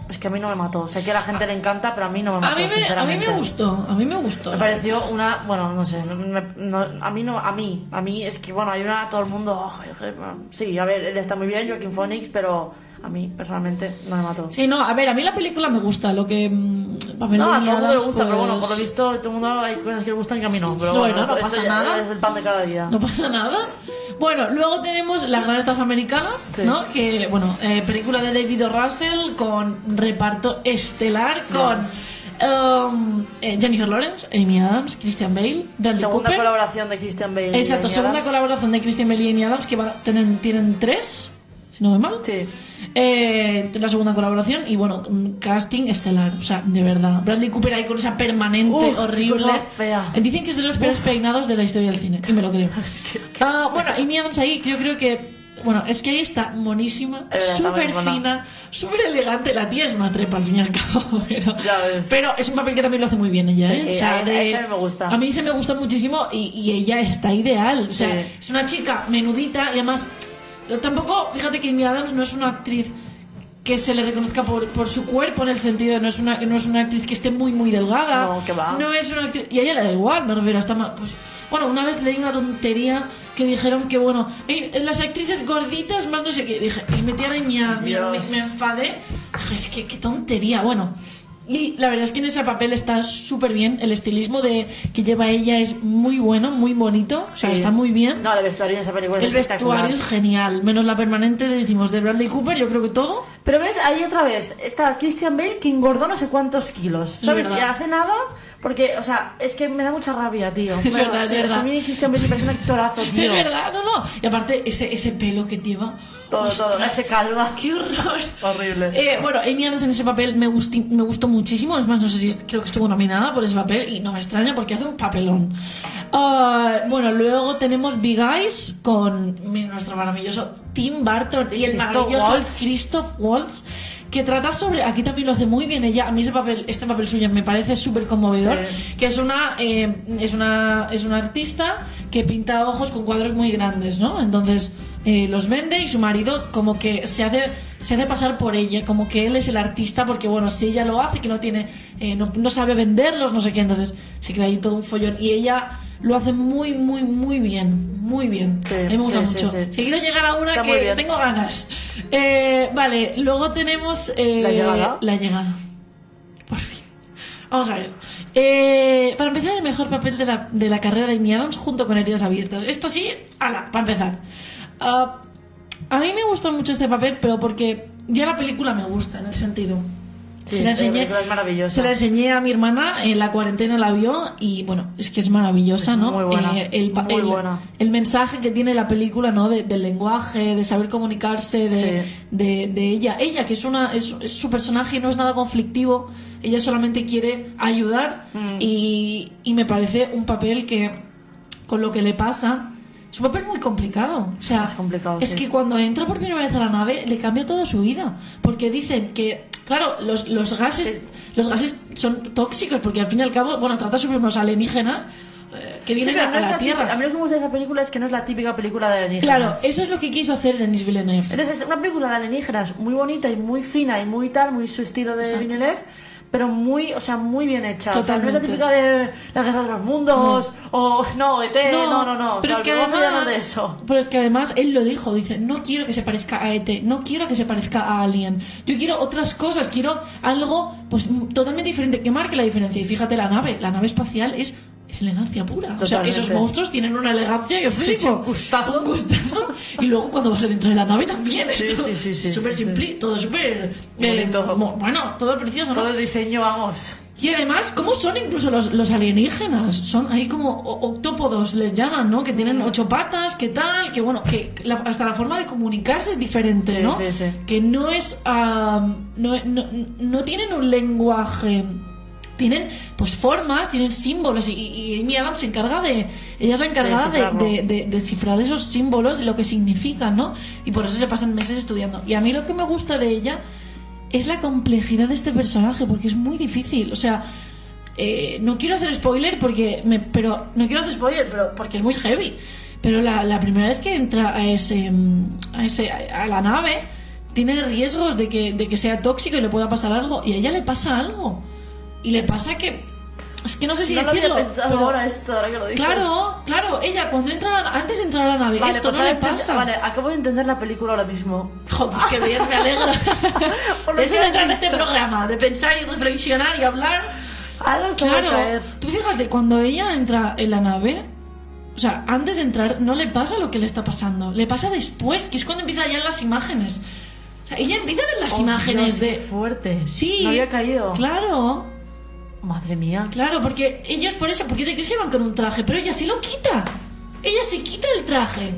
es que a mí no me mató. Sé que a la gente le encanta, pero a mí no me mató, A mí, me, a mí me gustó, a mí me gustó. Me pareció una, bueno, no sé, me- no- a mí no, a mí, a mí es que bueno, hay una, todo el mundo, oh, sí, a ver, él está muy bien, Joaquin Phoenix, pero a mí personalmente no me mató. Sí, no, a ver, a mí la película me gusta, lo que... mm, papel No, a todo el mundo le gusta, pero bueno, pues, por lo visto, todo el mundo hay cosas que le gustan que a mí no. Pero Bueno, bueno, no esto- pasa esto ya nada. Es el pan de cada día. No pasa nada. Bueno, luego tenemos La Gran Estafa Americana, Sí. ¿no? Que, bueno, eh, película de David O. Russell con reparto estelar con um, eh, Jennifer Lawrence, Amy Adams, Christian Bale, Bradley Segunda Cooper. colaboración de Christian Bale. y Exacto, Amy segunda Adams. colaboración de Christian Bale y Amy Adams que tienen, tienen tres, si no me mal. Sí. Eh, la segunda colaboración y bueno, un casting estelar, o sea, de verdad. Bradley Cooper ahí con esa permanente Uf, horrible. fea. Eh, Dicen que es de los peores peinados de la historia del cine, y me lo creo. Ah, bueno, Amy Adams ahí, yo creo que. Bueno, es que ahí está monísima, está súper fina, súper elegante. La tía es una trepa al fin y al cabo. Pero, Ya ves. pero es un papel que también lo hace muy bien ella, Sí, ¿eh? a- a esa me gusta. A mí se me gusta muchísimo y, y ella está ideal. O sea, Sí. es una chica menudita y además. Tampoco, fíjate que Amy Adams no es una actriz que se le reconozca por, por su cuerpo en el sentido de no es una no es una actriz que esté muy muy delgada No, que va. no es una actriz y a ella le da igual me refiero hasta ma- pues bueno una vez leí una tontería que dijeron que bueno las actrices gorditas más no sé qué dije y metían a Amy Adams, mira, me, me enfadé dije es que qué tontería bueno y la verdad es que en ese papel está súper bien. El estilismo de que lleva ella es muy bueno muy bonito. O sea Sí. está muy bien. No, el vestuario en esa película es el vestuario es genial. Menos la permanente decimos de Bradley Cooper yo creo que todo. Pero ves, ahí otra vez está Christian Bale que engordó no sé cuántos kilos. ¿Sabes? Y hace nada, Porque, o sea, es que me da mucha rabia, tío. Es verdad, es verdad. A mí Christian Bale me parece un actorazo, tío. Es verdad, no, no. Y aparte, ese, ese pelo que lleva. Todo, todo, Ostras, ese calva. ¡Qué horror! Horrible. Eh, bueno, Amy Adams en ese papel me, gusti- me gustó muchísimo. Es más, no sé si creo que estuvo nominada por ese papel y no me extraña porque hace un papelón. Ah, bueno, luego tenemos Big Eyes con nuestro maravilloso Tim Burton y el Christoph maravilloso Waltz. Christoph Waltz. Que trata sobre, aquí también lo hace muy bien ella. A mí ese papel, este papel suyo me parece súper conmovedor. Sí. Que es una, eh, es una, es una artista que pinta ojos con cuadros muy grandes, ¿no? Entonces eh, los vende y su marido como que se hace, se hace pasar por ella, como que él es el artista porque bueno, si ella lo hace, que no tiene, eh, no, no sabe venderlos, no sé qué, entonces se crea ahí todo un follón y ella lo hace muy, muy, muy bien, muy bien. Sí, a mí me gusta sí, mucho. sí. Si quiero llegar a una Está que tengo ganas. Eh, vale, luego tenemos eh, La llegada. La llegada. Por fin. Vamos a ver. Eh, para empezar, el mejor papel de la, de la carrera de Amy Adams junto con Heridas Abiertas. Esto sí, ala, para empezar. Ah, a mí me gusta mucho este papel, pero porque ya la película me gusta, en el sentido. Sí, se, la enseñé, película es maravillosa. se la enseñé a mi hermana, en la cuarentena la vio y bueno, es que es maravillosa, Es ¿no? muy buena, Eh, el, muy el- buena. el mensaje que tiene la película, ¿no? De- del lenguaje, de saber comunicarse, de, Sí. de, de ella. Ella, que es, una, es, es su personaje y no es nada conflictivo, ella solamente quiere ayudar Mm. y, y me parece un papel que, con lo que le pasa, es un papel muy complicado. O sea, Es complicado, es sí. que cuando entra por primera vez a la nave le cambia toda su vida. Porque dicen que, claro, los, los gases los gases son tóxicos, porque al fin y al cabo, bueno, trata sobre unos alienígenas eh, que Sí, vienen pero a, no a la la típica- Tierra. a mí lo que me gusta de esa película es que no es la típica película de alienígenas. Claro, eso es lo que quiso hacer Denis Villeneuve. Entonces es una película de alienígenas muy bonita y muy fina y muy tal, muy su estilo de Exacto. Villeneuve, pero muy, o sea, muy bien hecha. O sea, no es la Totalmente. típica de la guerra de los mundos o no, ET, no, no, no. Pero o es que además, de eso. pero es que además él lo dijo, dice, no quiero que se parezca a ET, no quiero que se parezca a Alien. Yo quiero otras cosas, quiero algo pues totalmente diferente que marque la diferencia. Y fíjate la nave, la nave espacial es es elegancia pura. O sea, esos monstruos tienen una elegancia que flipo. sí, un gustazo. Un gustazo. Y luego cuando vas dentro de la nave también es Sí, todo sí, sí, sí, súper simple, todo súper eh, bueno, todo precioso, ¿no? Todo el diseño, vamos. Y además, ¿cómo son incluso los, los alienígenas? Son ahí como octópodos, les llaman, ¿no? Que tienen ocho patas, que tal, que bueno, que la- hasta la forma de comunicarse es diferente, ¿no? sí, sí. Que no es. ah, no, no, no tienen un lenguaje. Tienen pues formas, tienen símbolos y, y Amy Adams se encarga de... Ella es la encargada de, de, de- de cifrar esos símbolos y lo que significan, ¿no? Y por eso se pasan meses estudiando. Y a mí lo que me gusta de ella es la complejidad de este personaje, porque es muy difícil. O sea, eh, no quiero hacer spoiler porque me, pero no quiero hacer spoiler, pero porque es muy heavy. Pero la, la primera vez que entra a ese, a ese a la nave tiene riesgos de que, de que sea tóxico y le pueda pasar algo y a ella le pasa algo y le pasa que es que no sé si no lo había decirlo. pensado pero- ahora esto, ahora que lo dices. claro, claro, ella cuando entra a la- antes de entrar a la nave Vale, esto pues no ahora le pasa. Vale, acabo de entender la película ahora mismo. Jo, pues que bien, me alegro. Se has trata este programa, de pensar y reflexionar y hablar. Algo que va a Claro, caer. tú fíjate, cuando ella entra en la nave, o sea, antes de entrar no le pasa lo que le está pasando, le pasa después, que es cuando empiezan ya las imágenes. O sea, ella empieza a ver las Oh, imágenes Dios, qué de... fuerte. Sí. No había caído. Claro, Madre mía. claro, porque ellos por eso, porque te crees que van con un traje, pero ella sí lo quita. Ella se quita el traje.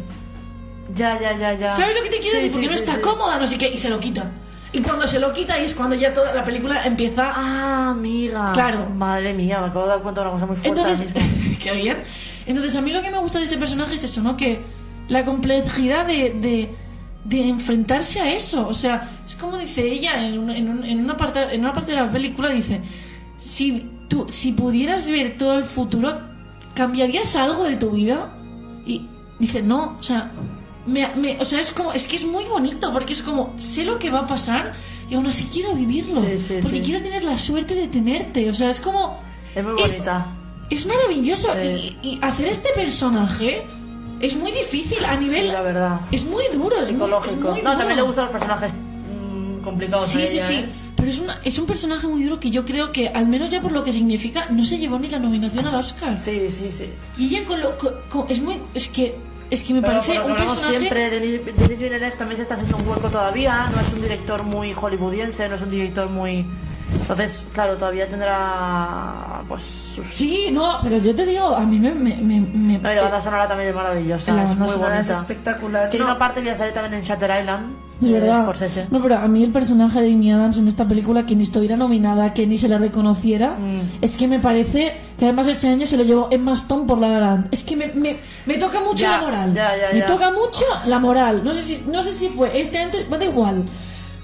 Ya, ya, ya, ya. ¿Sabes lo que te quiero Sí, decir? Porque sí, no está cómoda, no sé qué, y se lo quita. Y cuando se lo quita ahí es cuando ya toda la película empieza Ah, amiga. Claro. Madre mía, me acabo de dar cuenta de una cosa muy fuerte. Entonces, qué bien. Entonces, a mí lo que me gusta de este personaje es eso, ¿no? Que la complejidad de, de, de enfrentarse a eso. O sea, es como dice ella en, un- en, un- en una, parte, en una parte de la película, dice, si, tú, si pudieras ver todo el futuro, ¿cambiarías algo de tu vida? Y dice, no, o sea, me, me- o sea, es como, es que es muy bonito, porque es como, sé lo que va a pasar y aún así quiero vivirlo. Sí, sí, porque sí. quiero tener la suerte de tenerte. O sea, es como... Es muy bonita. Es maravilloso. Y, y hacer este personaje es muy difícil a Sí, nivel. la verdad. es muy duro. Es muy, es Psicológico. muy No, duro. también le gustan los personajes mm, complicados. Sí, sí, ella, sí. ¿eh? Pero es, una, es un personaje muy duro que yo creo que, al menos ya por lo que significa, no se llevó ni la nominación al Oscar. Sí, sí, sí. Y ella con lo. con- con- es muy. Es que. Es que me Pero parece un personaje. siempre, Denis Denis Villeneuve también se está haciendo un hueco todavía. No es un director muy hollywoodiense, no es un director muy Entonces, claro, todavía tendrá pues sus... Sí, no, pero yo te digo, a mí me... me, me, me- No, y la banda sonora también es maravillosa, La es muy bonita. es espectacular. Tiene No. una parte que ya sale también en Shutter Island, De verdad. Scorsese. No, pero a mí el personaje de Amy Adams en esta película, que ni estuviera nominada, que ni se le reconociera, Mm. es que me parece que además ese año se lo llevó Emma Stone por La La Land. Es que me, me, me toca mucho Ya, la moral. ya, ya, me toca mucho la moral. No sé si, no sé si fue este año, da igual.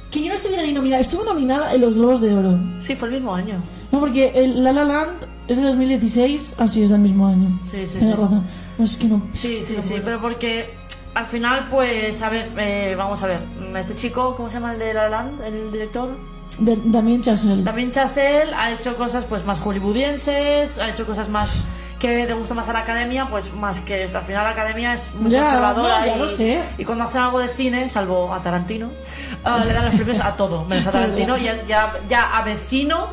Que yo no estuviera ni nominada. Estuvo nominada en los Globos de Oro. Sí, fue el mismo año. No, porque el La La Land es de 2016, así es del mismo año. Sí, sí, Tienes sí. razón. No, es que no. Sí, sí, no sí, puedo. pero porque al final, pues, a ver, eh, vamos a ver, este chico, ¿cómo se llama el de La La Land, el director? De- Damien Chazelle. También Chazelle ha hecho cosas pues más hollywoodienses, ha hecho cosas más que le gusta más a la academia, pues más que esto. Al final la academia es muy Ya, conservadora no, ya y, lo sé. y cuando hacen algo de cine, salvo a Tarantino, ah, le dan los premios a todo, menos a Tarantino y ya, ya a vecino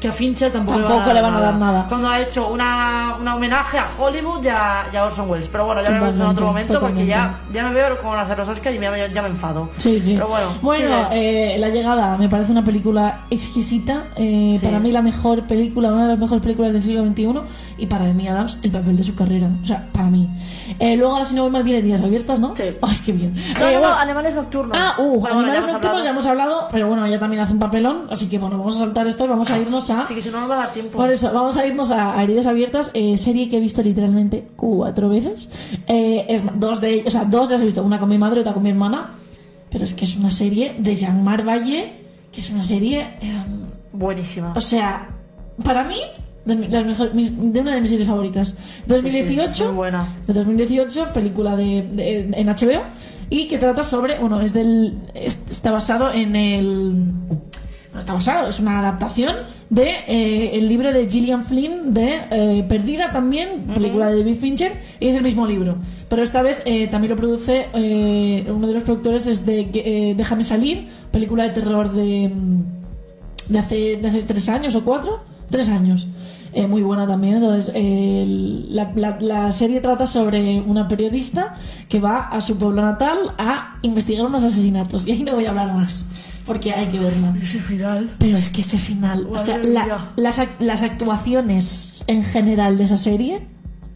que a Fincher tampoco, Tampoco le van a dar nada. Cuando ha hecho una, una homenaje a Hollywood y a, y a Orson Welles. Pero bueno, ya lo en Totalmente, otro momento porque ya, totalmente. ya me veo como las de los Oscars y me- ya me enfado. Sí, sí. Pero bueno, Bueno, eh, La Llegada me parece una película exquisita. eh, Sí. Para mí, la mejor película, una de las mejores películas del siglo XXI. Y para Amy Adams, el papel de su carrera. O sea, para mí. Eh, luego, ahora si no voy mal, viene Días Abiertas, ¿no? Sí. Ay, qué bien. No, Eh, no, no, bueno, Animales Nocturnos. Ah, uh, Bueno, Animales ya Nocturnos hablado. ya hemos hablado, pero bueno, ella también hace un papelón, así que bueno, vamos a saltar esto y vamos a irnos a... Así que si no nos va a dar tiempo. Por eso, vamos a irnos a, a Heridas Abiertas, eh, serie que he visto literalmente cuatro veces. Eh, es dos de o sea, dos las he visto, una con mi madre y otra con mi hermana. Pero es que es una serie de Jean-Marc Valle, que es una serie, eh, Buenísima. o sea, para mí, de, las mejor- de una de mis series favoritas. 2018, muy buena. de 2018, película de, de- en HBO, y que trata sobre, bueno, es del, es- está basado en el, no está basado, es una adaptación de eh, el libro de Gillian Flynn de eh, Perdida también, película de David Fincher, y es el mismo libro. Pero esta vez eh, también lo produce eh, uno de los productores es de Déjame salir, película de terror de mm, de hace, de hace tres años o cuatro, tres años. Eh, muy buena también. Entonces, eh, la, la- la serie trata sobre una periodista que va a su pueblo natal a investigar unos asesinatos. Y ahí no voy a hablar más, porque hay que verla. Ese final. Pero es que ese final, o sea, la- las, ac- las actuaciones en general de esa serie.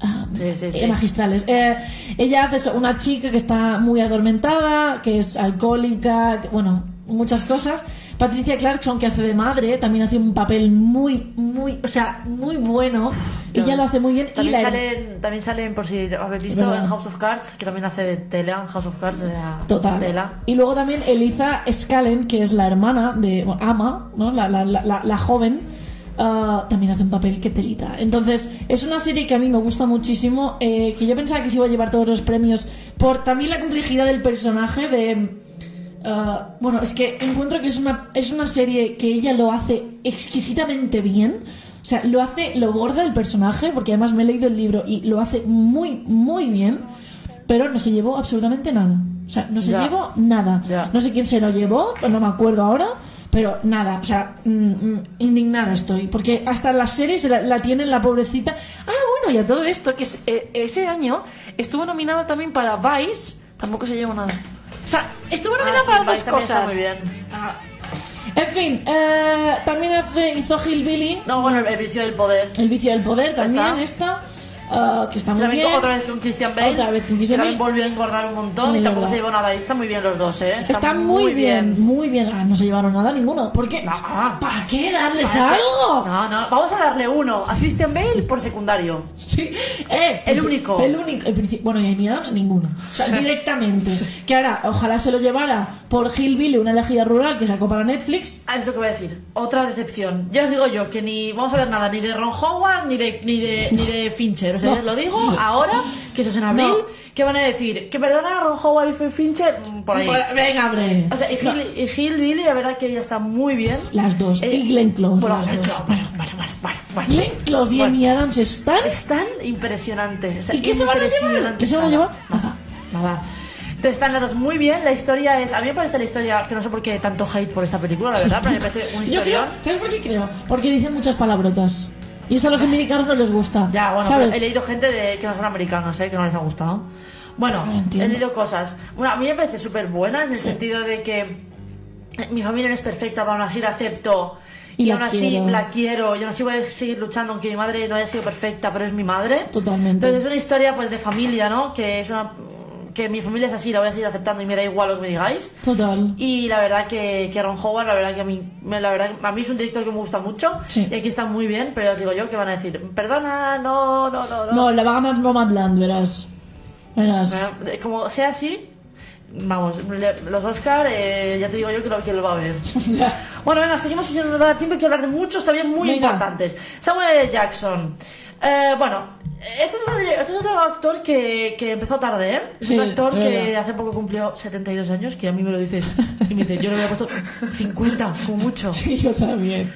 ah, Sí, sí, eh, sí. magistrales. Eh, ella hace una chica que está muy atormentada, que es alcohólica, que- bueno, muchas cosas. Patricia Clarkson, que hace de madre, también hace un papel muy, muy, o sea, muy bueno. Ella lo hace muy bien. y También la- salen, también salen, por si habéis visto, Verdad. en House of Cards, que también hace de tela House of Cards. De Total. Tela. Y luego también Eliza Scallen, que es la hermana de bueno, Ama, ¿no? la, la, la, la- joven, ah, también hace un papel que telita. Entonces, es una serie que a mí me gusta muchísimo, eh, que yo pensaba que se iba a llevar todos los premios por también la complejidad del personaje de... ah, bueno, es que encuentro que es una, es una serie que ella lo hace exquisitamente bien. O sea, lo hace, lo borda el personaje, porque además me he leído el libro y lo hace muy, muy bien pero no se llevó absolutamente nada. O sea, no se Ya. llevó nada. Ya. No sé quién se lo llevó, pues no me acuerdo ahora, pero nada. O sea, mm, mm, indignada estoy. Porque hasta la serie se la, la tienen la pobrecita. Ah, bueno, y a todo esto, que es- eh, ese año estuvo nominada también para Vice, tampoco se llevó nada. O sea, estuvo nominada Ah, para dos cosas. muy bien. Ah. En fin, eh, también hace, hizo Hillbilly, No, bueno, el, el vicio del poder. El vicio del poder también, está. esta, ah, que está muy bien. otra vez con Christian Bale. Otra vez con Christian Bale. volvió a engordar un montón Muy y tampoco verdad. se llevó nada. Y están muy bien los dos, ¿eh? Está muy bien, muy bien. Ah, no se llevaron nada ninguno. ¿Por qué? No. ¿Para qué darles ¿Para algo? No, no, vamos a darle uno a Christian Bale por secundario. Sí. Eh, El único. El único. el bueno, y a Amy Adams ninguno. O sea, directamente. Que ahora, ojalá se lo llevara por Hillbilly, una elegida rural que sacó para Netflix. Ah, es lo que voy a decir. Otra decepción. Ya os digo yo que ni vamos a ver nada ni de Ron Howard ni de, ni de, ni de Fincher. O sea, No. lo digo ahora, que eso es en abril. No. ¿Qué van a decir? ¿Que perdona a Ron Howard y Fincher? Mm, Por ahí. Venga, hombre. O sea, y Hill, y Hill Billy, la verdad que ella está muy bien. Las dos. Eh, y Glenn Close. Bueno, las Glenn. Close, bueno, bueno, bueno, bueno, bueno. Glenn Close y. Amy Adams están. Están impresionantes. o sea, ¿Y qué se van a llevar? ¿Qué se van a llevar? Nada, nada. Entonces están las dos muy bien. La historia es. A mí me parece la historia. Que no sé por qué tanto hate por esta película, la verdad, pero me parece un Yo creo. ¿Sabes por qué creo? Porque dicen muchas palabrotas. Y eso a los americanos no les gusta. Ya, bueno, he leído gente de, que no son americanos, ¿eh? que no les ha gustado. Bueno, No he leído cosas. Bueno, a mí me parece súper buena en el sentido de que mi familia no es perfecta, pero aún así la acepto. Y Y, aún así quiero. la quiero, y aún así voy a seguir luchando, aunque mi madre no haya sido perfecta, pero es mi madre. Totalmente. Entonces es una historia pues de familia, ¿no? Que es una que mi familia es así, la voy a seguir aceptando y me da igual lo que me digáis. Total. Y la verdad que, que Ron Howard, la verdad que a mí, me- la verdad, a mí es un director que me gusta mucho. Sí. Y aquí está muy bien, pero os digo yo que van a decir, perdona, no, no, no, no. No, la va a ganar Nomadland, verás. Verás. Bueno, Como sea así, vamos, los Oscar, eh, ya te digo yo que lo, que lo va a ver. Bueno, venga, seguimos que si nos da tiempo y quiero hablar de muchos también muy Venga. importantes. Samuel L. Jackson. Eh, bueno, este es, otro, este es otro actor que, que empezó tarde, ¿eh? Es Sí, un actor que verdad. hace poco cumplió 72 años, que a mí me lo dices. Y me dice, yo le había puesto 50, como mucho. Sí, yo también.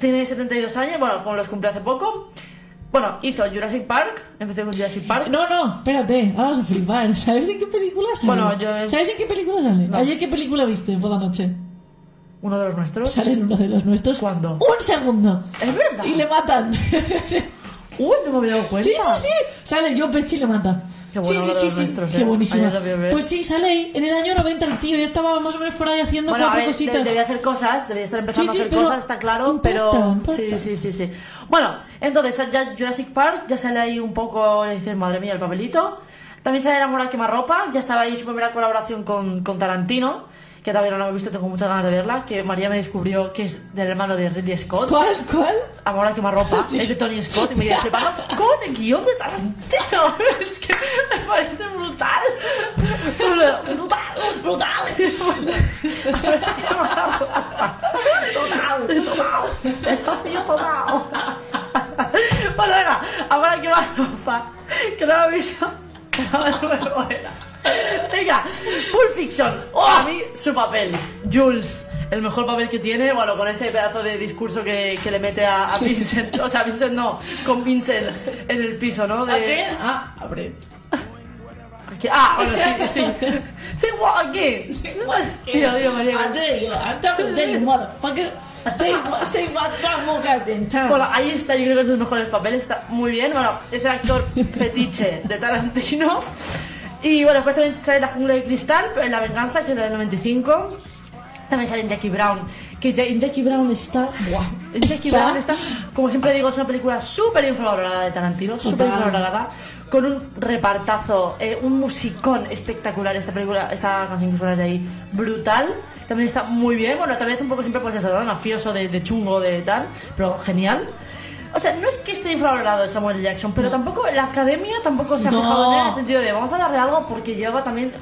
Tiene 72 años, bueno, como los cumplió hace poco. Bueno, hizo Jurassic Park, empezó con Jurassic Park. No, no, espérate, ahora vas a flipar. ¿Sabes en qué película sale? Bueno, yo- ¿Sabes en qué película sale? No. ¿Ayer qué película viste por la noche? Uno de los nuestros. Sale en uno de los nuestros. ¿Cuándo? Un segundo. Es verdad. Y le matan. Uy, no me había dado cuenta. Sí, sí, sí. Sale Joe Pesci y le mata. Qué bueno sí, sí, sí, sí. nuestros, Qué eh. buenísima. Ver. Pues sí, sale ahí. En el año 90 el tío ya estaba más o menos por ahí haciendo Bueno, a cuatro ver, cositas. de- debía hacer cosas, debía estar empezando Sí, sí, a hacer cosas, está claro, importa, pero importa. sí, sí, sí, sí. Bueno, entonces ya Jurassic Park ya sale ahí un poco, dices, madre mía, el papelito. También sale La Mora Quemarropa, ya estaba ahí su primera colaboración con, con Tarantino, que todavía no la he visto, tengo muchas ganas de verla, que María me descubrió que es del hermano de Ridley Scott. ¿Cuál? ¿Cuál? Amor a quemarropa, Sí. es de Tony Scott y me quedé flipando con el guion de Tarantino. Es que me parece brutal. Brutal, brutal. Total, total. Espacio total. Bueno, venga, amor a quemarropa. Que no lo he visto. pero es muy buena. Venga, Pulp Fiction. Oh, a mí, su papel. Jules. El mejor papel que tiene, bueno, con ese pedazo de discurso que, que le mete a, a Vincent. O sea, Vincent no, con Vincent en el piso, ¿no? De- ¿A quién? Ah, a Brett. Ah, bueno, sí, sí. Sí, what again? Digo, digo, María. I tell you, I tell you, motherfucker. Say, say what more goddamn time. Bueno, ahí está, yo creo que es sus mejores papeles, está muy bien. Bueno, es el actor fetiche de Tarantino. Y bueno, después también sale La Jungla de Cristal, en La Venganza, que es la del 95. También sale en Jackie Brown, que en Jackie Brown está... Buah, en Jackie Está- Brown está, como siempre digo, es una película súper infravalorada de Tarantino, súper infravalorada, con un repartazo, eh, un musicón espectacular. Esta película, esta canción que suena de ahí, brutal. También está muy bien, bueno, también es un poco siempre pues eso, ¿no? mafioso, de, de chungo, de tal, pero genial. O sea, no es que esté infravalorado el Samuel. Jackson, pero tampoco la academia tampoco se ha No. fijado en él en el sentido de vamos a darle algo porque lleva también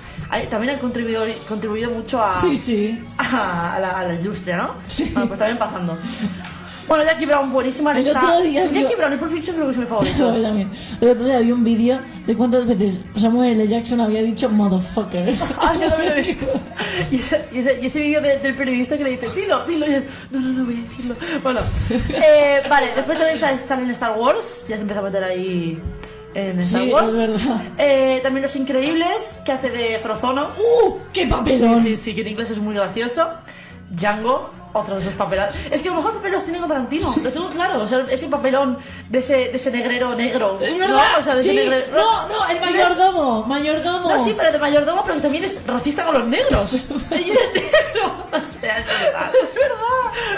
también ha contribuido contribuido mucho a, Sí, sí. a, la, a la industria, ¿no? Sí. Bueno, pues también pasando. Bueno, Jackie Brown, buenísima. El está- otro día Jackie Brown y Pulp Fiction creo que son mis Yo favoritos. también. El otro día vi un vídeo de cuántas veces Samuel L. Jackson había dicho motherfucker. Ah, yo también lo he visto. Y ese, y ese, y ese vídeo de- del periodista que le dice, dilo, dilo. Y él, no, no, no voy a decirlo. Bueno, eh, vale, después también sale, sale en Star Wars. Ya se empieza a meter ahí en Star Sí, Wars. es verdad. Eh, también Los Increíbles, que hace de Frozono. ¡Uh! ¡Qué papelón! Sí, sí, que en inglés es muy gracioso. Django, otro de esos papelones. Es que a lo mejor papeles los tiene con Tarantino, lo tengo claro. O sea, ese papelón de ese, de ese negrero negro. Es verdad. ¿no? O sea, de sí. ese negre... no, no, el mayordomo. Es... Mayordomo. No, sí, pero de mayordomo, pero que también es racista con los negros. y el negro. O sea, es verdad.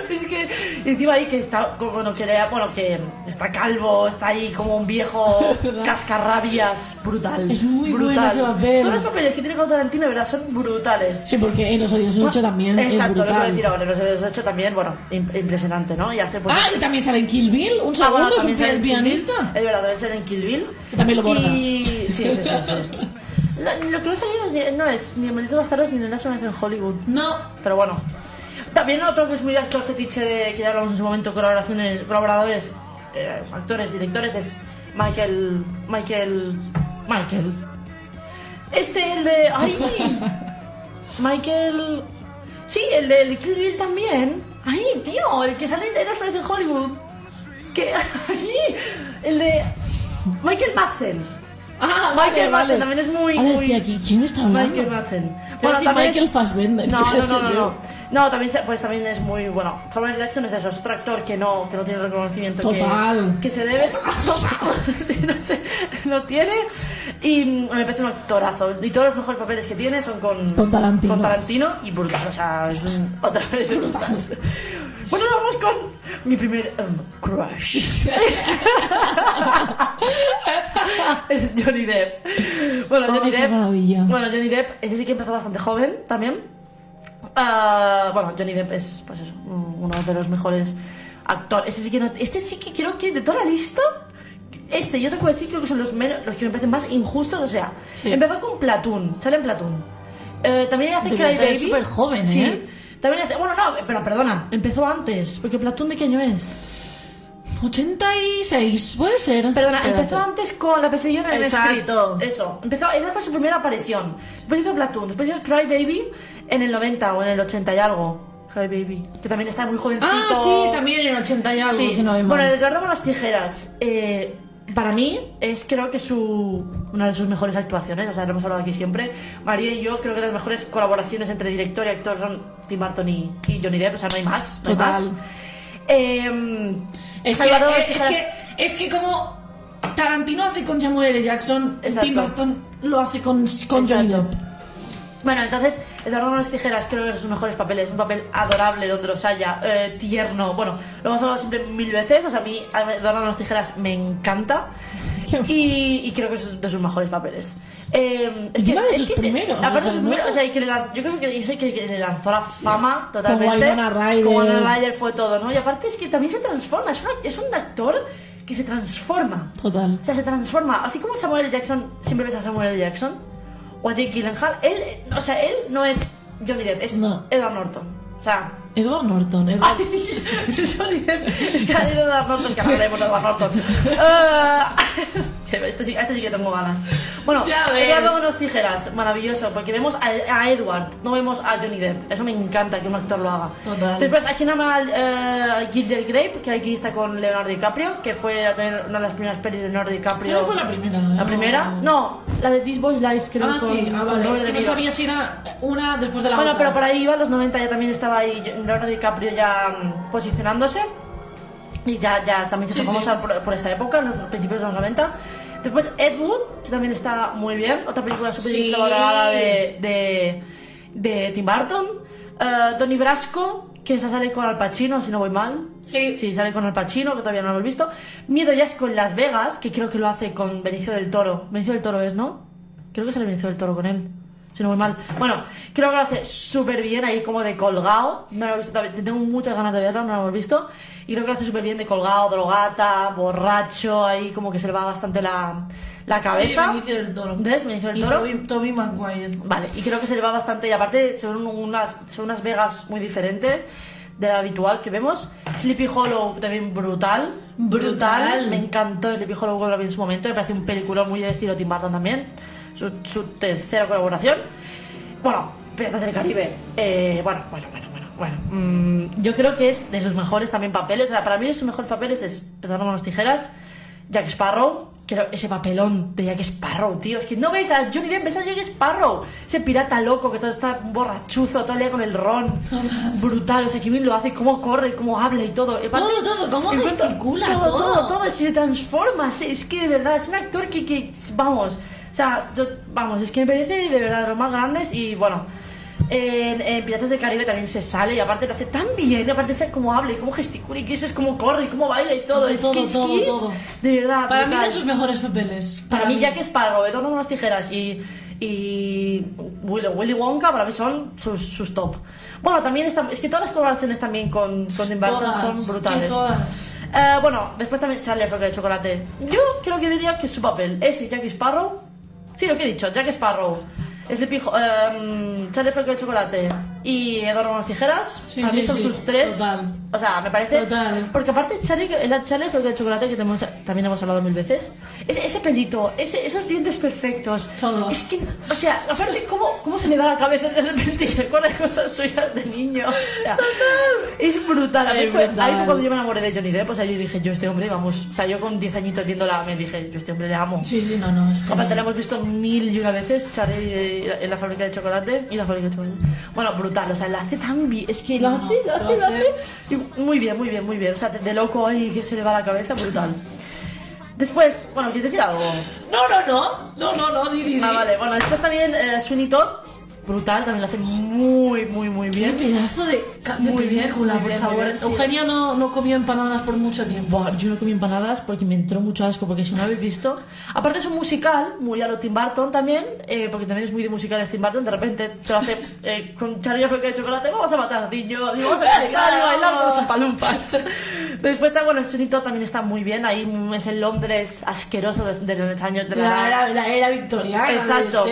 Es que. Encima ahí que está. Bueno, que, le, bueno, que está calvo, está ahí como un viejo cascarrabias. Brutal. Es muy brutal. Bueno ese papel. Todos los papeles que tiene con Tarantino, de verdad, son brutales. Sí, porque en los odios 8 también. Exacto, es lo que voy a decir ahora, en los odios 2008 también, bueno, impresionante, ¿no? Y hace, pues, ah, y también sale en Kill Bill, un ah, segundo, es un pianista. Es verdad, también sale en Kill Bill. Que también lo borda. Y... Sí, sí, sí. sí, sí. Lo, que no he salido no es ni el Maldito Bastardos ni el Nelson en Hollywood. No. Pero bueno. También otro que es muy actual fetiche de, que ya hablamos en su momento, colaboraciones, colaboradores, eh, actores, directores, es Michael. Michael. Michael. Este, el de. ¡Ay! Michael. Sí, el de, de Kill Bill también. ¡Ay, tío! El que sale de Los en Hollywood. Que. El de. Michael Madsen. Ah, Michael vale, Madsen vale. también es muy. Aquí, ¿quién está hablando? Michael Madsen. Bueno, también Michael es- Fassbender. No, no, no, no, no. No, también, se- pues también es muy bueno. Samuel L. Jackson es eso, es otro actor que no, que no tiene el reconocimiento que- Total. Que, se debe. no sé, no tiene. Y mm, me parece un actorazo. Y todos los mejores papeles que tiene son con, Con Tarantino. con Tarantino y brutal. O sea, es un, otra vez brutal. Bueno, vamos con mi primer um, crush. es Johnny Depp. Bueno, Oh, Johnny qué Depp. maravilla. Bueno, Johnny Depp, ese sí que empezó bastante joven también. Ah, bueno, Johnny Depp es, pues eso, un- uno de los mejores actores. Este sí que, no- este sí que creo que de toda la lista, este yo te puedo decir creo que son los, menos, los que me parecen más injustos. O sea, Sí. empezó con Platoon, sale en Platoon. Eh, también hace Cry Baby. súper joven, sí. ¿eh? También hace, bueno, no, pero perdona, empezó antes, porque Platoon de qué año es? 86, puede ser. Perdona, Espérate. empezó antes con La pesadilla en el Exacto. Street. Eso. Empezó, esa fue su primera aparición. Después hizo Platoon, después hizo Cry Baby en el 90 o en el 80 y algo. Baby. Que también está muy jovencito. Ah, sí, también en 80 y algo, Sí. si no hay bueno, el Eduardo las tijeras. eh, para mí es creo que su una de sus mejores actuaciones, o sea, lo hemos hablado aquí siempre. María y yo creo que las mejores colaboraciones entre director y actor son Tim Burton y, y Johnny Depp, o sea, no hay más. No hay Total. más. Eh, Es que, es, que, es que como Tarantino hace con Samuel L. Jackson, Exacto. Tim Burton lo hace con, con Johnny. Depp. Bueno, entonces, Eduardo Manos Tijeras creo que es de sus mejores papeles. Un papel adorable donde los haya, eh, tierno. Bueno, lo hemos hablado siempre mil veces. O sea, a mí Eduardo Manos Tijeras me encanta. Y, y creo que es de sus mejores papeles. Eh, es Encima de es sus se- primeros, Aparte o sea, de sus no primeros, o sea, y que le lan- yo creo que es el que, que le lanzó la fama totalmente. Winona Ryder. Como Winona Ryder fue todo, ¿no? Y aparte es que también se transforma. Es, una- es un actor que se transforma. Total. O sea, se transforma. Así como Samuel L. Jackson, siempre ves a Samuel L. Jackson o a Jake Gyllenhaal, él, o sea, él no es Johnny Depp, es No. Edward Norton. O sea, Edward Norton. Edward... Johnny Depp, es que ha ido Edward Norton, que hablaremos de Edward Norton. Que este, sí, este sí que tengo ganas. Bueno. Edward con unos tijeras, maravilloso, porque vemos a, a Edward, no vemos a Johnny Depp. Eso me encanta que un actor lo haga. Total. Después, aquí nada más uh, Gilder Grape, que aquí está con Leonardo DiCaprio, que fue una de las primeras pelis de Leonardo DiCaprio. ¿No fue la primera? ¿La No. primera? No, la de This Boy's Life, creo Ah, con, sí, ah, vale. Es que no sabía si era una después de la Bueno, otra. pero por ahí iba, los 90 ya también estaba ahí Leonardo DiCaprio ya mm, posicionándose. Y ya, ya también se Sí, fue sí. famosa por, por esta época, en los principios de los 90. Después Ed Wood, que también está muy bien, otra película súper Sí. de, de, de Tim Burton. Donnie Brasco, que sale con Al Pacino, si no voy mal. Sí. Sí, sale con Al Pacino, que todavía no lo hemos visto. Miedo ya es con Las Vegas, que creo que lo hace con Benicio del Toro. Benicio del Toro es, ¿no? Creo que sale Benicio del Toro con él. Si no voy mal. Bueno, creo que lo hace súper bien ahí como de colgado. No lo he visto. Tengo muchas ganas de verlo, no lo hemos visto. Y creo que lo hace súper bien de colgado, drogata, borracho, ahí como que se le va bastante la, la cabeza. Sí, Benicio del Toro. ¿Ves? Benicio del Y Toro. Toby, Toby Maguire. Vale, y creo que se le va bastante. Y aparte, son unas, son unas Vegas muy diferentes de la habitual que vemos. Sleepy Hollow también brutal. Brutal. Me encantó Sleepy Hollow cuando lo vi en su momento. Me parece un peliculón muy de estilo Tim Burton también. Su, su tercera colaboración. Bueno, Piratas del Caribe. Eh, bueno, bueno, bueno, bueno. bueno. Mm, yo creo que es de sus mejores también papeles. O sea, para mí sus mejores papeles es Eduardo Manos Tijeras, Jack Sparrow. Creo ese papelón de Jack Sparrow, tío. Es que no ves a Johnny Depp, ves a Jack Sparrow. Ese pirata loco que todo está borrachuzo, todo el día con el ron. Brutal. O sea, que bien lo hace, cómo corre, cómo habla y todo. Aparte- Todo, todo, cómo gesticula, todo, todo. todo, todo, se transforma. Es que de verdad, es un actor que, que vamos, o sea, yo- vamos, es que me parece de verdad de los más grandes y bueno. En, en Piratas del Caribe también se sale y aparte lo hace tan bien, y aparte sé cómo habla y cómo gesticula y que eso es cómo corre y cómo baila y todo. Todo, es todo, que, es, todo, que es todo. de verdad. Para mí brutal. de sus mejores papeles. Para mí, Jack Sparrow, Eduardo con las tijeras y, y Willy, Willy Wonka, para mí son sus, sus top. Bueno, también está, es que todas las colaboraciones también con, con Tim Burton son brutales. todas. Eh, bueno, después también Charlie Fábrica de Chocolate. Yo creo que diría que su papel es Jack Sparrow. Sí, lo que he dicho, Jack Sparrow. Sleepy, Ho- eh, Charlie Fábrica de Chocolate y Eduardo las tijeras. Sí, para mí sí, son sí, sus tres. total. O sea, me parece. Total. Porque aparte, Charlie, la Charlie Fábrica de Chocolate, que también hemos hablado mil veces, ese, ese pelito, ese- esos dientes perfectos. Todo. Es que, o sea, aparte, ¿cómo, ¿cómo se le da la cabeza de repente y se acuerda de cosas suyas de niño? O sea, es brutal. A mí fue- brutal. Ahí fue cuando yo me enamoré de Johnny Depp. O sea, yo dije, yo este hombre, vamos. O sea, yo con 10 añitos viéndola, me dije, yo este hombre le amo. Sí, sí, no, no. es Aparte genial. la hemos visto mil y una veces, Charlie eh, en la fábrica de chocolate y la fábrica de chocolate. Bueno, brutal, o sea, la hace tan bien, es que lo hace, lo hace, lo hace. y muy bien, muy bien, muy bien. O sea, de, de loco ahí que se le va la cabeza, brutal. Después, bueno, ¿quieres decir algo? No, no, no. No, no, no, di, di, di. Ah, vale, bueno, después también eh, Sweeney Todd, brutal, también lo hace muy, muy, muy Qué bien. pedazo de, de Muy bien, película, muy por bien, favor. bien, sí. Eugenia no, no comió empanadas por mucho tiempo. Buah, yo no comí empanadas porque me entró mucho asco, porque si no habéis visto. Aparte es un musical, muy a lo Tim Burton también, eh, porque también es muy de musicales Tim Burton. De repente te lo hace eh, con fábrica de chocolate, vamos a matar a niños, y vamos a bailar con los palumpas. Después está, bueno, el sonito también está muy bien, ahí es el Londres asqueroso de, de los años de la... La era, la era victoriana. Exacto.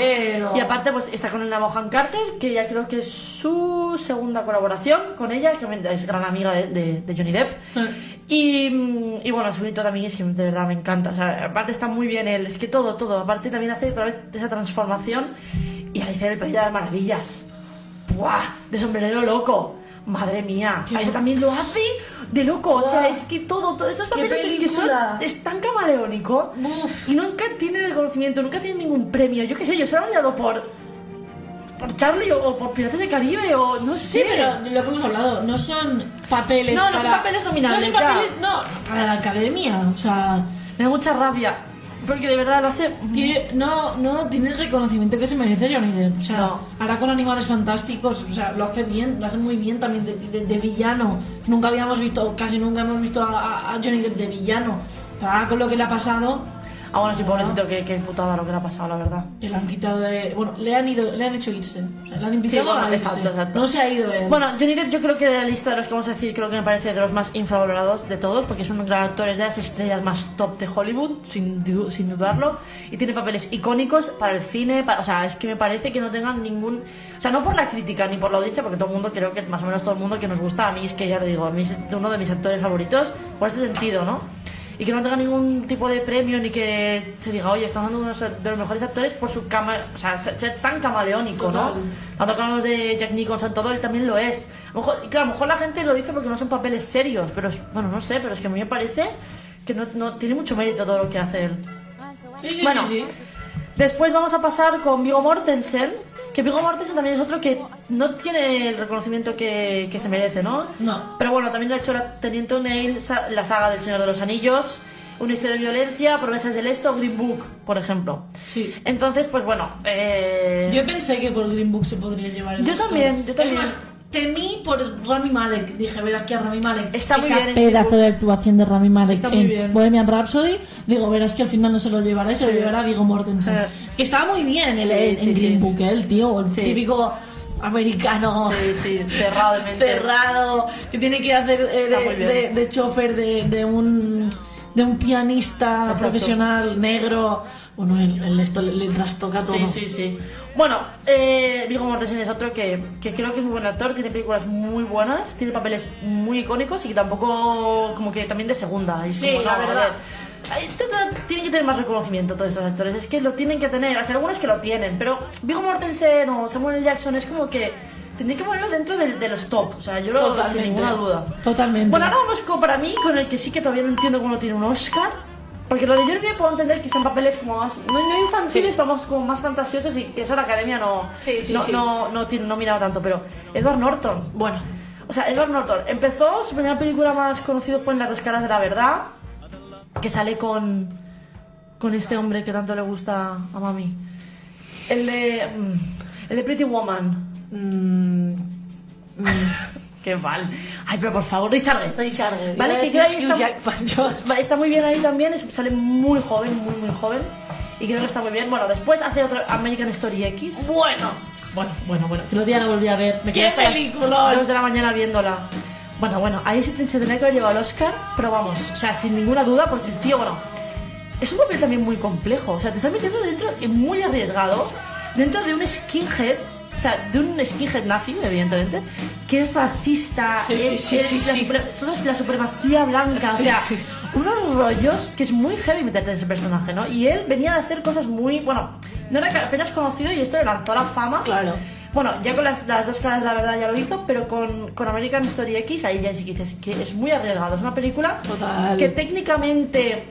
Y aparte, pues está con la Mohan Carter, que ya creo que es su segunda colaboración con ella, que es gran amiga de, de- de Johnny Depp. Y, y bueno, su bonito también es que de verdad me encanta. O sea, aparte está muy bien él, es que todo, todo. Aparte también hace otra vez esa transformación y Alicia en el País de las Maravillas. ¡Buah! De sombrerero loco. Madre mía. Qué Ella también lo hace de loco. O sea, es que todo, todos esos papeles es que son, es tan camaleónico Uf. y nunca tiene reconocimiento, nunca tiene ningún premio. Yo qué sé, yo se lo he nominado por. Por Charlie o, por Piratas del Caribe o no sé. Sí, pero de lo que hemos hablado, no son papeles No, no para... son papeles nominables, No son ya. papeles, no, para la academia, o sea... Me da mucha rabia. Porque de verdad lo hace. Tiene- no, no tiene el reconocimiento que se merece Johnny Depp. O sea, No. ahora con Animales Fantásticos, o sea, lo hace bien, lo hace muy bien también de, de- de villano. Nunca habíamos visto, casi nunca hemos visto a- a Johnny Depp de villano. Pero ahora con lo que le ha pasado, Ah, bueno, sí, pobrecito, que, que putada lo que le ha pasado, la verdad. que le han quitado de... Bueno, le han ido, le han hecho irse. O sea, le han invitado Sí, bueno, a irse. exacto, exacto. No se ha ido él. Bueno, Johnny Depp yo creo que de la lista de los que vamos a decir creo que me parece de los más infravalorados de todos porque es un gran actor, es de las estrellas más top de Hollywood, sin, du- sin dudarlo, y tiene papeles icónicos para el cine, para- o sea, es que me parece que no tengan ningún... O sea, no por la crítica ni por la audiencia, porque todo el mundo, creo que más o menos todo el mundo que nos gusta, a mí es que ya le digo, a mí es uno de mis actores favoritos, por este sentido, ¿no? Y que no tenga ningún tipo de premio ni que se diga, oye, estamos dando uno de los mejores actores por su cama, o sea, ser tan camaleónico, ¿no? Total. Tanto que hablamos de Jack Nicholson, todo él también lo es. A lo mejor, y claro, a lo mejor la gente lo dice porque no son papeles serios, pero es- bueno, no sé, pero es que a mí me parece que no, no- tiene mucho mérito todo lo que hace él. sí, sí, bueno. sí, sí. Después vamos a pasar con Viggo Mortensen, que Viggo Mortensen también es otro que no tiene el reconocimiento que, que se merece, ¿no? No. Pero bueno, también lo ha hecho la Teniente O'Neill, la saga del Señor de los Anillos, Una historia de violencia, Promesas del Este o Green Book, por ejemplo. Sí. Entonces, pues bueno, eh... Yo pensé que por Green Book se podría llevar el Yo Oscar. también, yo también. Es más, temí por Rami Malek. Dije, verás que a Rami Malek. Está muy esa bien en pedazo de actuación de Rami Malek Está muy en bien. Bohemian Rhapsody. Digo, verás que al final no se lo llevará y se lo Sí. llevará Viggo Mortensen. Sí. Que estaba muy bien en, el, Sí, en Green. Book, ¿eh? el tío, el típico americano. Sí, sí, cerrado cerrado, que tiene que hacer eh, de, de- de chofer de, de un de un pianista Exacto. profesional negro. Bueno, él, él esto le, le trastoca todo. Sí, sí, sí. Bueno, eh, Viggo Mortensen es otro que, que creo que es muy buen actor, tiene películas muy buenas, tiene papeles muy icónicos y que tampoco, como que también de segunda. Y Sí, como, la no, a verdad. tienen que tener más reconocimiento todos estos actores, es que lo tienen que tener, o sea, algunos que lo tienen, pero Viggo Mortensen o Samuel L. Jackson es como que tendría que ponerlo dentro del- de, los top, o sea, yo lo sin ninguna duda. Totalmente. Bueno, ahora vamos con, para mí, con el que sí que todavía no entiendo cómo tiene un Oscar. Porque lo de Jordi Depp puedo entender que son papeles como más, no, no infantiles, vamos como más fantasiosos y que eso la academia no, Sí, sí, no, sí. no, no, no miraba tanto. Pero Edward Norton, Bueno, o sea, Edward Norton empezó, su primera película más conocida fue en Las dos caras de la verdad, que sale con, con este hombre que tanto le gusta a mami. El de, mm, el de Pretty Woman. Mm, mm, qué mal. Ay, pero por favor, Richard Gere. Richard Gere. Vale, que que Hugh está, Jackman, yo. Está muy bien ahí también, sale muy joven, muy muy joven. Y creo que está muy bien. Bueno, después hace otro American Story X. bueno, bueno, bueno, bueno. Que otro día la volví a ver. Me ¡Qué quedé hasta las película! Dos de la mañana viéndola. Bueno, bueno, ahí se, te- se tendría que haber llevado el Oscar, pero vamos, o sea, sin ninguna duda, porque el tío, bueno, es un papel también muy complejo. O sea, te estás metiendo dentro, muy arriesgado, dentro de un skinhead, o sea, de un skinhead nazi, evidentemente, que es racista, Sí, es, sí, es sí, la, sí. supre- todo es la supremacía blanca, o sea, unos rollos que es muy heavy meterte en ese personaje, ¿no? Y él venía de hacer cosas muy. Bueno, no era apenas conocido y esto le lanzó a la fama. Claro. Bueno, ya con las, las dos caras, la verdad, ya lo hizo, pero con, con American Story X, ahí ya sí que dices que es muy arriesgado. Es una película Total. que técnicamente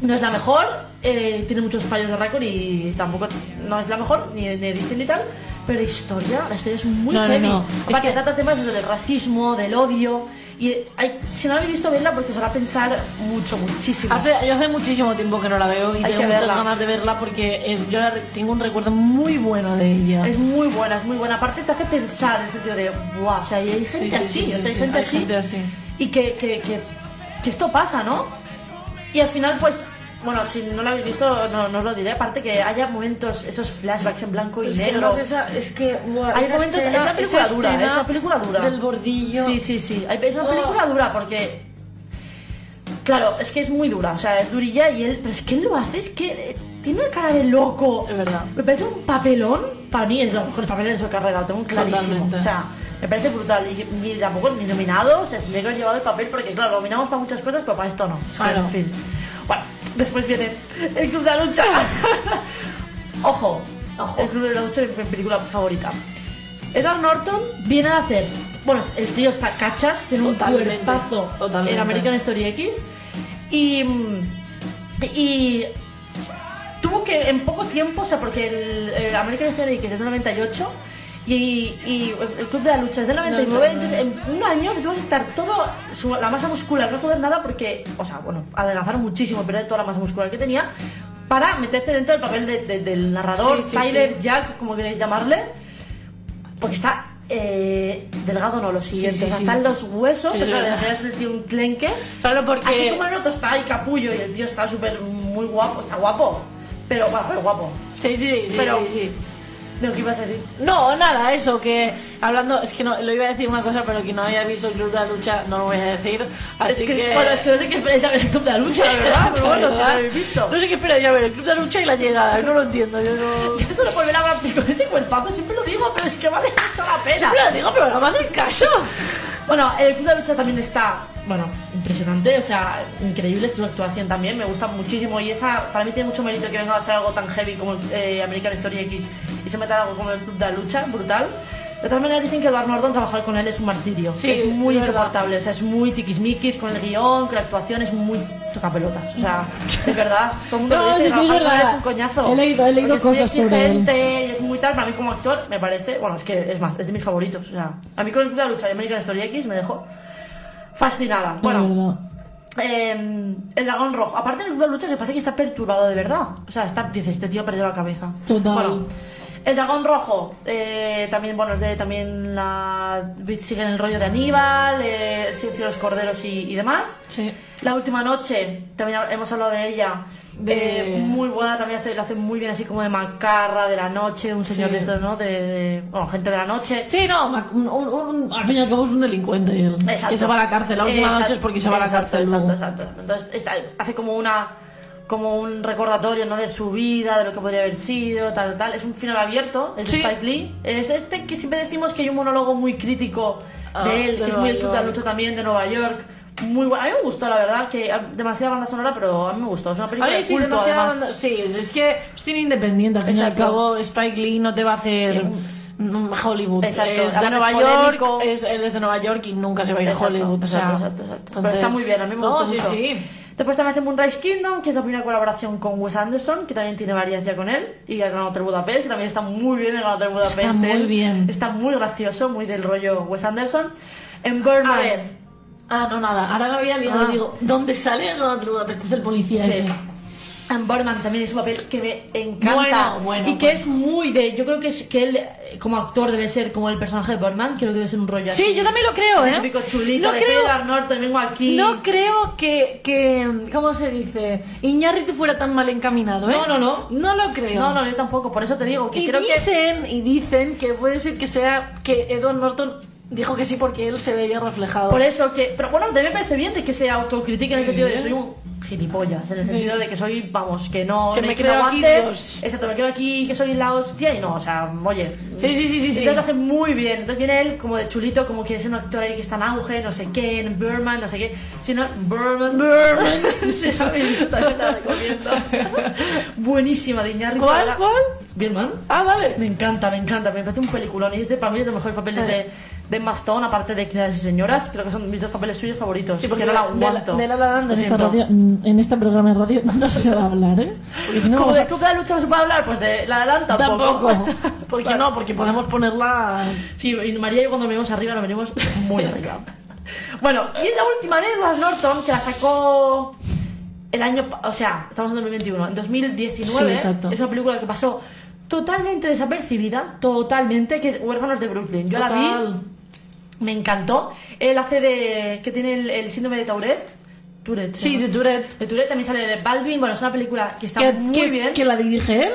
no es la mejor, eh, tiene muchos fallos de récord y tampoco no es la mejor, ni de edición ni tal, pero historia, la historia es muy No, no, heavy. no. Es Aparte, que- trata temas desde el racismo, del odio. Y hay- si no habéis visto, verla porque os hará pensar mucho, muchísimo. Hace, yo hace muchísimo tiempo que no la veo y Hay tengo muchas verla. ganas de verla porque eh, yo tengo un recuerdo muy bueno de ella. Es muy buena, es muy buena. Aparte te hace pensar en el sentido de, wow, o sea, hay gente Sí, sí, así, sí, o sea, hay sí, gente hay así. gente así. Y que, que, que, que esto pasa, ¿no? Y al final, pues, bueno, si no lo habéis visto, no, no os lo diré. Aparte que haya momentos, esos flashbacks en blanco y Es que negro. esa- es que Hay esa momentos, escena- es una película dura, es una película dura. Del bordillo. Sí, sí, sí. Es una película Oh. dura porque. Claro, es que es muy dura, o sea, es durilla y él. Pero es que él lo hace, es que eh, tiene una cara de loco. Es verdad. Me parece un papelón. Para mí es lo mejor papel de su carrera, lo tengo clarísimo. Totalmente. O sea, me parece brutal. Y ni tampoco ni nominado, o sea, llevado el papel porque, claro, nominamos para muchas cosas, pero para esto no. Claro. En fin. Bueno, después viene el Club de la Lucha. Ojo, Ojo. El Club de la Lucha es mi película favorita. Edward Norton viene a hacer. Bueno, el tío está cachas, tiene un Totalmente, cuerpazo totalmente. en American Story X. Y. Y. Tuvo que en poco tiempo, o sea, porque el, el American Story X es del 98 y, y el Club de la Lucha es del 99, entonces en un año se tuvo que quitar todo su- la masa muscular, no joder nada porque, o sea, bueno, adelgazar muchísimo, perder toda la masa muscular que tenía para meterse dentro del papel de- de- del narrador, Sí, sí, Tyler, sí. Jack, como queréis llamarle, porque está eh, delgado, no, lo siguiente, Sí, sí, o sea, sí. están los huesos, pero es el tío un clenque. Claro, porque. Así como el otro está ahí capullo y el tío está súper muy guapo, está guapo, pero bueno, pero guapo. Sí, sí, sí. Pero- sí, sí. ¿De lo que ibas a decir? No, nada, eso, que hablando, es que no, lo iba a decir una cosa, pero que no haya visto el Club de la Lucha no lo voy a decir. Así es que, que. Bueno, es que no sé qué esperáis a ver el Club de la Lucha, la verdad, pero bueno, si lo habéis visto. No sé qué esperáis a ver, el Club de la Lucha y la llegada, no lo entiendo. Yo no. Yo solo por ver a Brad Pitt con ese cuerpazo, siempre lo digo, pero es que vale mucho la pena. Siempre lo digo, pero no me hacen caso. Bueno, el Club de la Lucha también está, bueno, impresionante, o sea, increíble su actuación también, me gusta muchísimo y esa, para mí tiene mucho mérito que venga a hacer algo tan heavy como eh, American Story X y se meta algo como el Club de la Lucha, brutal. De todas maneras dicen que Edward Norton trabajar con él es un martirio, Sí, es muy insoportable, o sea, es muy tiquismiquis con el guion, con la actuación, es muy tocapelotas, o sea, de verdad, todo el mundo No, lo dice, sí, sí, es verdad. es un coñazo. He leído- he leído Porque es muy cosas sobre él. y es muy tal, para mí como actor me parece, bueno, es que es más, es de mis favoritos, o sea, a mí con el Club de la Lucha y American Story X me dejó fascinada. Bueno, eh, el dragón rojo. Aparte de la Lucha, que parece que está perturbado de verdad. O sea, está, dice, este tío ha perdido la cabeza. Total. Bueno, el dragón rojo, eh, también, bueno, es de también la. sigue en el rollo de Aníbal, eh, el silencio de los corderos y, y demás. Sí. La última noche, también hemos hablado de ella. De- eh, muy buena, también hace, lo hace muy bien, así como de macarra, de la noche, un señor Sí. de estos, ¿no? De, de- bueno, gente de la noche. Sí, no, un- un- al fin y al cabo es un delincuente. él, Exacto. Que se va a la cárcel. La última Exacto. noche es porque se va a la Exacto, cárcel exacto, luego. exacto. Entonces está- hace como una como un recordatorio ¿no? de su vida, de lo que podría haber sido, tal, tal. Es un final abierto, de Sí. Spike Lee. Es este que siempre decimos que hay un monólogo muy crítico Ah, de él, de que es muy el lucha también, de Nueva York. Muy bueno. A mí me gustó, la verdad, que ah, demasiada banda sonora, pero a mí me gustó. Es una película ver, de sí, culto, demasiada además. banda- sí, es que es cine independiente. Al fin y al Exacto. cabo, Spike Lee no te va a hacer Eh, mm, Hollywood. Exacto, Es de Nueva es York, es, él es de Nueva York y nunca se va a ir a Exacto, Hollywood. o sea, exacto, exacto, exacto. Pero entonces- está muy bien, a mí me No, gustó sí, mucho. sí. Después también hace Moonrise Kingdom, que es la primera colaboración con Wes Anderson, que también tiene varias ya con él, y el Gran Hotel Budapest, que también está muy bien el Gran Hotel Budapest. Está muy bien. Está muy gracioso, muy del rollo Wes Anderson. En Birdman, A ver. Ah, no, nada. Ahora me había liado. Ah. Digo, ¿dónde sale el Gran Budapest? Este es el policía Sí. ese. en Birdman también es un papel que me encanta. Bueno, bueno, y que bueno. es muy de. Yo creo que, es, que él, como actor, debe ser como el personaje de Birdman, creo que debe ser un rollo así. Sí, yo también lo creo, Ese ¿eh? típico chulito No de creo- Norton, vengo aquí. No creo que, que, ¿cómo se dice? Iñárritu fuera tan mal encaminado, ¿eh? No, no, no. No lo creo. No, no, yo tampoco, por eso te digo que Y creo que. dicen, y dicen que puede ser que sea que Edward Norton dijo que sí porque él se veía reflejado. Por eso que. Pero bueno, también me parece bien de que se autocritique en el sentido de soy un gilipollas, en el sentido de que soy, vamos, que no, Que me, me que creo aquí. Exacto, me quedo aquí que soy la hostia y no, o sea, oye. Sí, sí, sí, sí, sí. Entonces lo hace muy bien. Entonces viene él como de chulito, como que es un actor ahí que está en auge, no sé qué, en Burman, no sé qué. Si no, Burman. Burman. sí. Buenísima, de Iñárritu. ¿Cuál, cuál? Birdman. Ah, vale. Me encanta, me encanta, me parece un peliculón y es de, para mí es de los mejores papeles de, de Emma Stone, aparte de Criadas y Señoras, creo que son mis dos papeles suyos favoritos, Sí, porque no la de, la- aguanto. de La La Land en esta radio, mm, en este programa de radio no se va a hablar, ¿eh? Porque si no Como de a- Club de la Lucha no se puede hablar, pues de La La Land tampoco. Tampoco. Porque no, porque podemos ponerla. Sí, y María y yo cuando venimos arriba nos venimos muy arriba. Bueno, y la última de Edward Norton, que la sacó el año, o sea, estamos en 2021, en 2019, Sí, exacto. es una película que pasó totalmente desapercibida, totalmente, que es Huérfanos de Brooklyn. Yo la vi, Total. Me encantó. Él hace de, que tiene el, el síndrome de Tourette. Tourette. Sí, ¿no? de Tourette. De Tourette también sale de Baldwin, bueno, es una película que está muy bien. que la dirige él.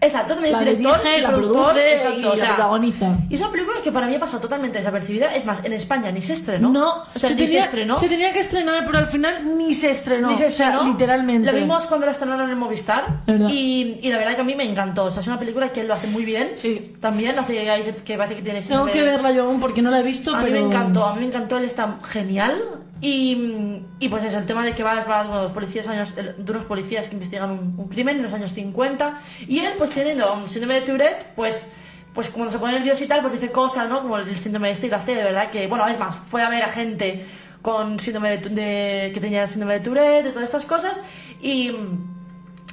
Exacto, también La es director dirige, la productor, produce exacto, y o la sea, protagoniza. Y es una película que para mí ha pasado totalmente desapercibida. Es más, en España ni se estrenó. No, o sea, se, ni tenía, se estrenó. se tenía que estrenar, pero al final ni se estrenó. Ni se O sea, estrenó. literalmente. Lo vimos cuando lo estrenaron en Movistar. Y, y la verdad que a mí me encantó. O sea, es una película que él lo hace muy bien. Sí. También hace que parece que tiene Tengo que verla yo aún porque no la he visto, A pero. mí me encantó, a mí me encantó, él está genial. Y, y pues eso, el tema de que va va de unos policías, años, de unos policías que investigan un, un crimen en los años 50. Y él, pues teniendo un síndrome de Tourette, pues, pues cuando se pone nervioso y tal, pues dice cosas, ¿no? Como el síndrome este y de verdad que, bueno, es más, fue a ver a gente con síndrome de, de- que tenía síndrome de Tourette y todas estas cosas. Y.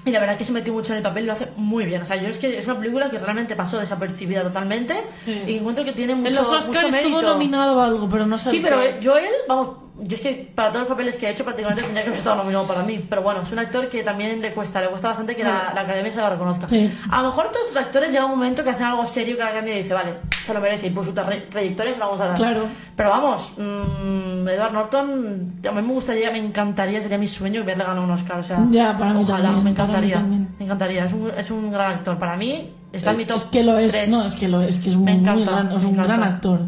Y la verdad que se metió mucho en el papel y lo hace muy bien. O sea, yo es que es una película que realmente pasó desapercibida totalmente. Sí. Y encuentro que tiene mucho, En los mucho Oscars estuvo mérito. nominado a algo, pero no sé. Sí, pero eh, Joel, vamos, yo es que para todos los papeles que ha hecho prácticamente tendría que haber estado nominado para mí. Pero bueno, es un actor que también le cuesta, le cuesta bastante que la, la academia se lo reconozca. Sí. A lo mejor todos los actores llega un momento que hacen algo serio que la academia dice, vale, se lo merece y por su tra- trayectoria se lo vamos a dar. Claro. Pero vamos, mm, Edward Norton, a mí me gustaría, me encantaría, sería mi sueño verle ganar un Oscar. O sea, Ya, para mí ojalá, también, me mí encantaría. también. Me encantaría, es un, es un gran actor. Para mí está en mi top Es que lo es, tres. no, es que lo es, que es un, gran, es un gran actor.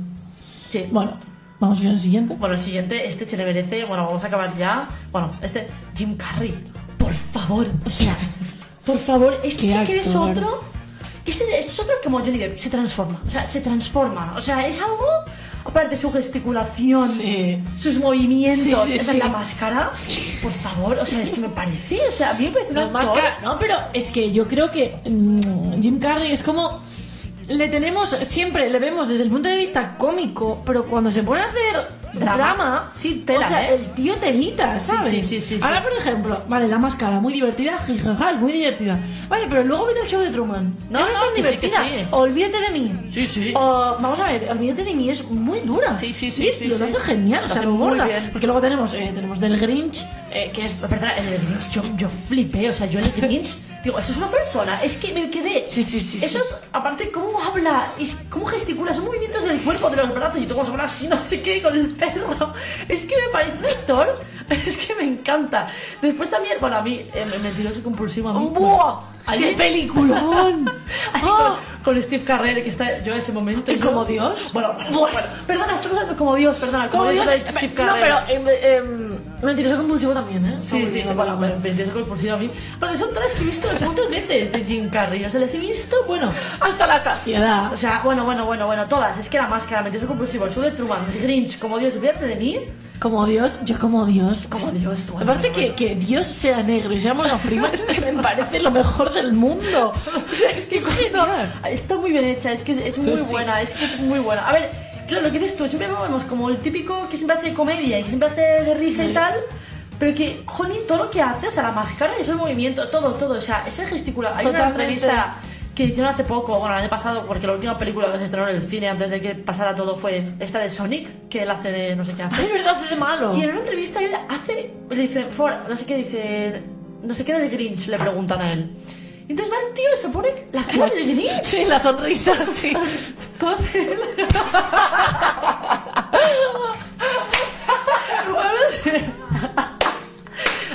Sí. Bueno, vamos a ver el siguiente. Bueno, el siguiente, este se le merece. Bueno, vamos a acabar ya. Bueno, este, Jim Carrey. Por favor, o sea, por favor, este sí que es otro. Este, este es otro como Johnny Depp, se transforma. O sea, se transforma. O sea, es algo. Aparte, su gesticulación, Sí. sus movimientos, Sí, sí, o sea, sí. la máscara. Por favor, o sea, es que me parece. O sea, a mí me parece un La actor. máscara, no, pero es que yo creo que mm, Jim Carrey es como le tenemos siempre le vemos desde el punto de vista cómico, pero cuando se pone a hacer Drama. drama, Sí, tela, o sea, ¿eh? el tío telita, ¿sabes? sí, sí, sí, sí. Ahora, por ejemplo, vale, la máscara muy divertida, jijaja, muy divertida. Vale, pero luego viene el show de Truman. No, no, es tan que sí, que divertida. sí. Olvídate de mí. Sí, sí. O, vamos a ver, Olvídate de mí es muy dura. Sí, sí, sí, Y el tío lo hace genial, Lo o sea, lo muy borda. Porque luego tenemos, eh, tenemos del Grinch, eh, que es Grinch, yo, yo flipé, o sea, yo el Grinch, digo, eso es una persona, es que me quedé. Sí, sí, sí, Eso sí. es, aparte, cómo habla, es, cómo gesticula, son movimientos del cuerpo, de los brazos, y todo se pone así, no sé qué, con el perro. Es que me parece un actor, es que me encanta. Después también, bueno, a mí, eh, mentiroso compulsivo, a mí. ¡Buah! ¡Qué peliculón! Ahí ¡Ah! con, con Steve Carrell, que está yo en ese momento. ¿Y yo- como Dios? Bueno, bueno, bueno. Perdona, estoy hablando como Dios, perdona. Como Dios, de eh, Steve no, pero em, em, mentiroso compulsivo también, ¿eh? Sí, sí, sí, bueno, mentiroso compulsivo a mí. Pero son tres que he visto muchas veces de Jim Carrey. O sea, les he visto, bueno. hasta la saciedad. O sea, bueno, bueno, bueno, bueno, todas. Es que la máscara, mentiroso compulsivo, el show de Truman, el Grinch, como Dios, olvídate de mí. Como Dios, yo como Dios. Como Dios, tú, Aparte que, que Dios sea negro y sea Morgan Freeman es que me parece lo mejor del mundo. O sea, es que No, está muy bien hecha, es que es, muy buena, es que es muy buena. A ver, claro, lo que dices tú, siempre vemos como el típico que siempre hace comedia y que siempre hace de risa y tal. Pero que, jolín, todo lo que hace, o sea, la máscara, eso el movimiento, todo, todo, o sea, ese gesticular. Hay una entrevista que hicieron hace poco, bueno, el año pasado, porque la última película que se estrenó en el cine antes de que pasara todo fue esta de Sonic, que él hace de no sé qué hace. es verdad, hace de malo. Y en una entrevista él hace, le dice, "For", no sé qué dice, no sé qué del Grinch, le preguntan a él. Entonces va el tío y se pone la cara del Grinch. Sí, la sonrisa, sí. ¿Cómo hace él? bueno.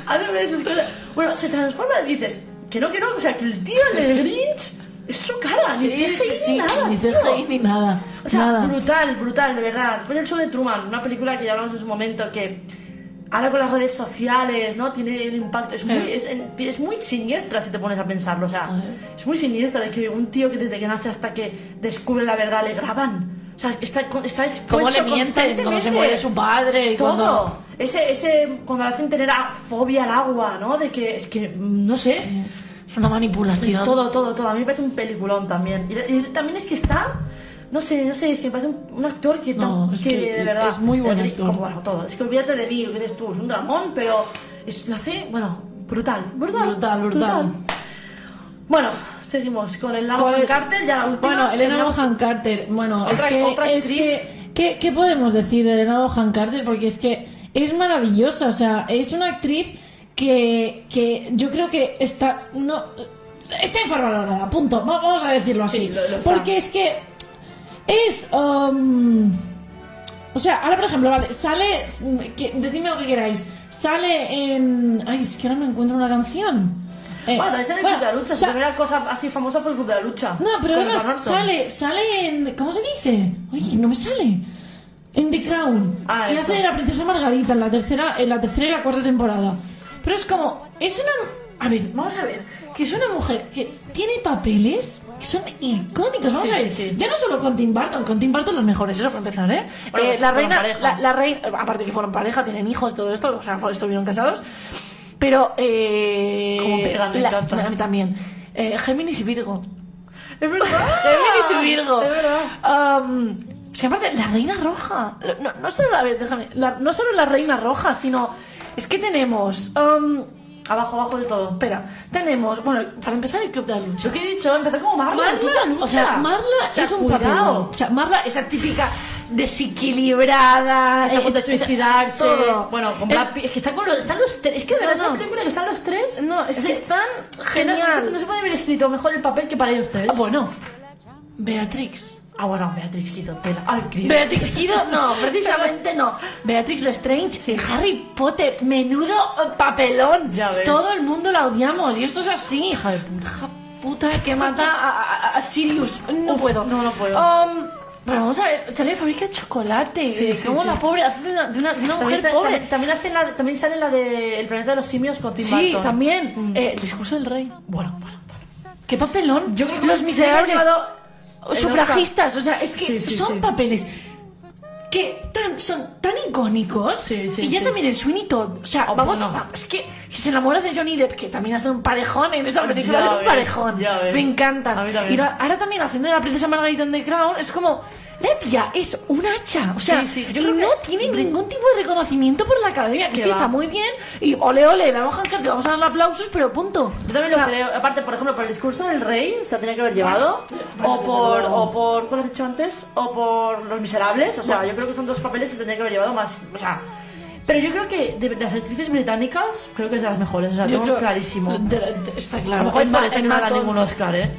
Hace de sus cosas. Bueno, se transforma y dices, que no, que no, o sea, que el tío del Grinch es su cara, ni Sí, sí, ni nada. ni tío. CGI ni nada. O sea, nada. brutal, brutal, de verdad. Después el show de Truman, una película que ya hablamos en su momento que ahora con las redes sociales, ¿no? Tiene un impacto. Es muy, es, es muy siniestra si te pones a pensarlo. O sea, es muy siniestra de que un tío que desde que nace hasta que descubre la verdad le graban. O sea, está, está Cómo expuesto le mienten, cómo se muere su padre. Todo. cuando- Ese, ese, cuando le hacen tener a- fobia al agua, ¿no? De que, es que, no sé. Es una manipulación. Es todo, todo, todo. A mí me parece un peliculón también. Y, y también es que está. No sé, no sé, es que me parece un, un actor que, No, tan- es que de verdad. es muy buen actor. Como bueno, todo. Es que olvídate de mí, que eres tú, es un dramón, pero es, lo hace, bueno, brutal. Brutal, Brutal, brutal. Bueno, seguimos con el ¿Cuál Lama es? Carter, ya la última. Bueno, Elena Bohan Carter. Bueno, es que. otra es que ¿qué, qué podemos decir de Elena Bohan Carter? Porque es que es maravillosa. O sea, es una actriz que, que yo creo que está. No, está infravalorada, punto. Va- Vamos a decirlo así. Sí, lo- lo está. Porque es que. Es. um, o sea, ahora por ejemplo, vale, sale. que- decidme lo que queráis. Sale en. Ay, es que ahora no encuentro una canción. Eh, Bueno, también sale en bueno, el Club de la Lucha. Su primera cosa así famosa fue el Club de la Lucha. no, pero además sale, sale en. ¿Cómo se dice? Oye, no me sale. En The Crown. Ah, y eso. hace de la princesa Margarita en la tercera, en la tercera y la cuarta temporada. Pero es como. Es una. A ver, vamos a ver. Que es una mujer que tiene papeles que son icónicos. Vamos Sí, a ver. sí, sí. Ya no solo con Tim Burton, con Tim Burton los mejores, eso para empezar, ¿eh? Bueno, Eh, la reina. La, la reina. Aparte que fueron pareja, tienen hijos, todo esto, o sea, estuvieron casados. Pero. Eh, Como pegan, la-. A mí también. Eh, Géminis y Virgo. Es verdad. Géminis y Virgo. Es verdad. Es que aparte, la reina roja. No, no solo, a ver, déjame. la- no solo la reina roja, sino. Es que tenemos. Abajo, abajo de todo. espera, tenemos. Bueno, para empezar, el club de la lucha. Lo que he dicho, empecé como Marla. el Club de la Marla, Lucha. o sea, Marla O sea, es un papelón. O sea, Marla, esa típica desequilibrada. Está a punto de suicidarse. todo. Bueno, con Brad Pitt. Es que están con los, están los tres. Es que de verdad No, es no. una película que están los tres. No, es que están que no- genial. No, se, no se puede haber escrito mejor el papel que para ellos tres. Ah, bueno, Beatrix. Ah, bueno, Beatriz Quito. tela. Ay, querida. Beatrix Kido, no, precisamente no. Beatrix Lestrange, Harry Potter, menudo eh, papelón. Ya ves. Todo el mundo la odiamos y esto es así. Hija de puta. Hija puta que mata a, a- a Sirius. No Uf, puedo. no, no puedo. Um, pero vamos a ver, fábrica de chocolate. Sí, sí, como sí. la pobre hace de una, de una- de una También, mujer sa- pobre. también, también, hacen la, también sale la de El planeta de los simios con Tim Sí, Burton. también. Eh, el discurso del rey. Bueno, bueno. ¿Qué papelón? Yo creo que los se miserables. Sufragistas, o sea, es que Sí, sí, son sí. papeles que tan, son tan icónicos. Sí, sí, y ya sí, también en Sweeney Todd. O sea, Oh, vamos, bueno. a- es que se enamora de Johnny Depp, que también hace un parejón en esa película, Ya un ves, parejón. ya ves. Me encanta. A mí también. Y ahora, también haciendo la princesa Margarita en The Crown, es como. La tía es un hacha, o sea, Sí, sí, yo y creo que- no tiene ningún tipo de reconocimiento por la academia, que Que sí va. está muy bien, y ole ole, la vamos a, te vamos a dar aplausos, pero punto. Yo también O sea, lo creo. Aparte, por ejemplo, por el discurso del rey se la tenía que haber llevado. O por, o por. ¿Cuál has dicho antes? O por Los Miserables. O sea, yo creo que son dos papeles que tenía que haber llevado más. O sea. Pero yo creo que de las actrices británicas, creo que es de las mejores. O sea, Yo tengo creo- clarísimo. de- de- está A lo claro. mejor es por Emma- eso que no Emma gana Thompson- ningún Oscar, ¿eh?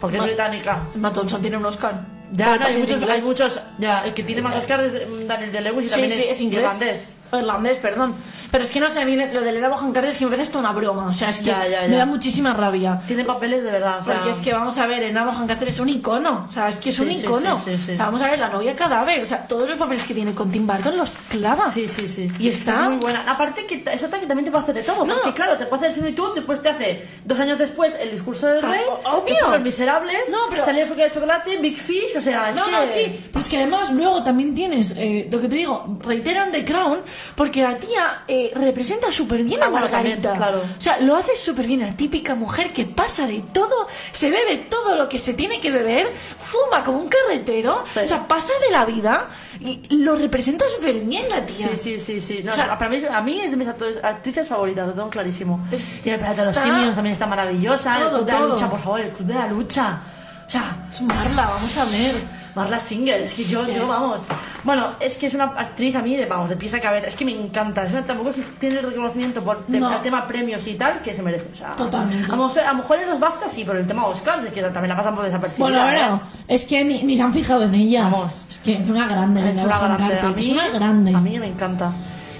Porque es Ma- británica. Emma Thompson tiene un Oscar. Ya, no, hay muchos, hay muchos. Ya, el que tiene más Oscar es mm, Daniel de Lewis y Sí, también sí, es, es inglés. irlandés. Irlandés, perdón. Pero es que no sé, a mí lo de Elena Bohan Carter es que me parece hasta una broma. O sea, es que Ya, ya, me da muchísima rabia. Tiene papeles de verdad. O sea, Porque es que vamos a ver, Elena Bohan Carter es un icono. O sea, es que es Sí, un icono. sí, sí, sí. O sea, vamos a ver, la novia cadáver. O sea, todos los papeles que tiene con Tim Burton los clava. Sí, sí, sí. Y está- Es muy buena. Aparte que ta- que también te puede hacer de todo. No. Porque claro, te puede hacer similitud, después te hace dos años después el discurso del rey, obvio. Los Miserables, No, pero- salió Fábrica de Chocolate, Big Fish, o sea, es No, que... no, sí, pero es que además luego también tienes, eh, lo que te digo, reiteran The Crown, porque la tía eh, representa súper bien a Margarita. claro. O sea, lo hace súper bien, la típica mujer que pasa de todo, se bebe todo lo que se tiene que beber, fuma como un carretero, Sí. o sea, pasa de la vida y lo representa súper bien la tía. Sí, sí, sí, sí. No, O sea, no, para mí, a mí es de mis actrices favoritas, lo tengo clarísimo. Es- y el planeta de los simios también está maravillosa. el Todo, Club de la. Lucha, por favor, el Club de la Lucha. O sea, Es Marla, vamos a ver. Marla Singer, es que yo, yo, vamos. Bueno, es que es una actriz a mí, de, vamos, de pies a cabeza. Es que me encanta. Es una- tampoco tiene el reconocimiento por te- No. el tema premios y tal que se merece. O sea, Totalmente. A lo mejor, a lo mejor en los BAFTA sí, pero el tema Oscars es que también la pasan por desapercibida. Bueno, ¿eh? bueno, es que ni, ni se han fijado en ella. Vamos. Es que es una grande, Es una grande. A mí, es una grande. A mí me encanta.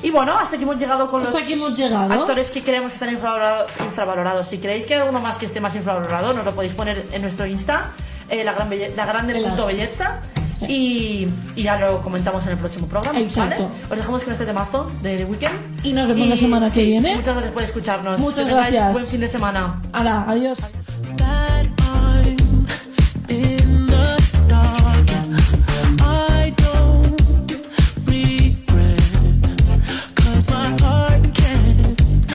Y bueno, hasta aquí hemos llegado con Hasta los aquí hemos llegado. actores que creemos que están infravalorados, infravalorados. Si creéis que hay alguno más que esté más infravalorado, nos lo podéis poner en nuestro Insta, eh, la, gran belle- la grande punto belleza. Y, y ya lo comentamos en el próximo programa. Exacto. ¿vale? Os dejamos con este temazo de The Weeknd. Y nos vemos la semana que viene. Muchas gracias por escucharnos. Muchas Que tengáis gracias. Buen fin de semana. Hala, adiós.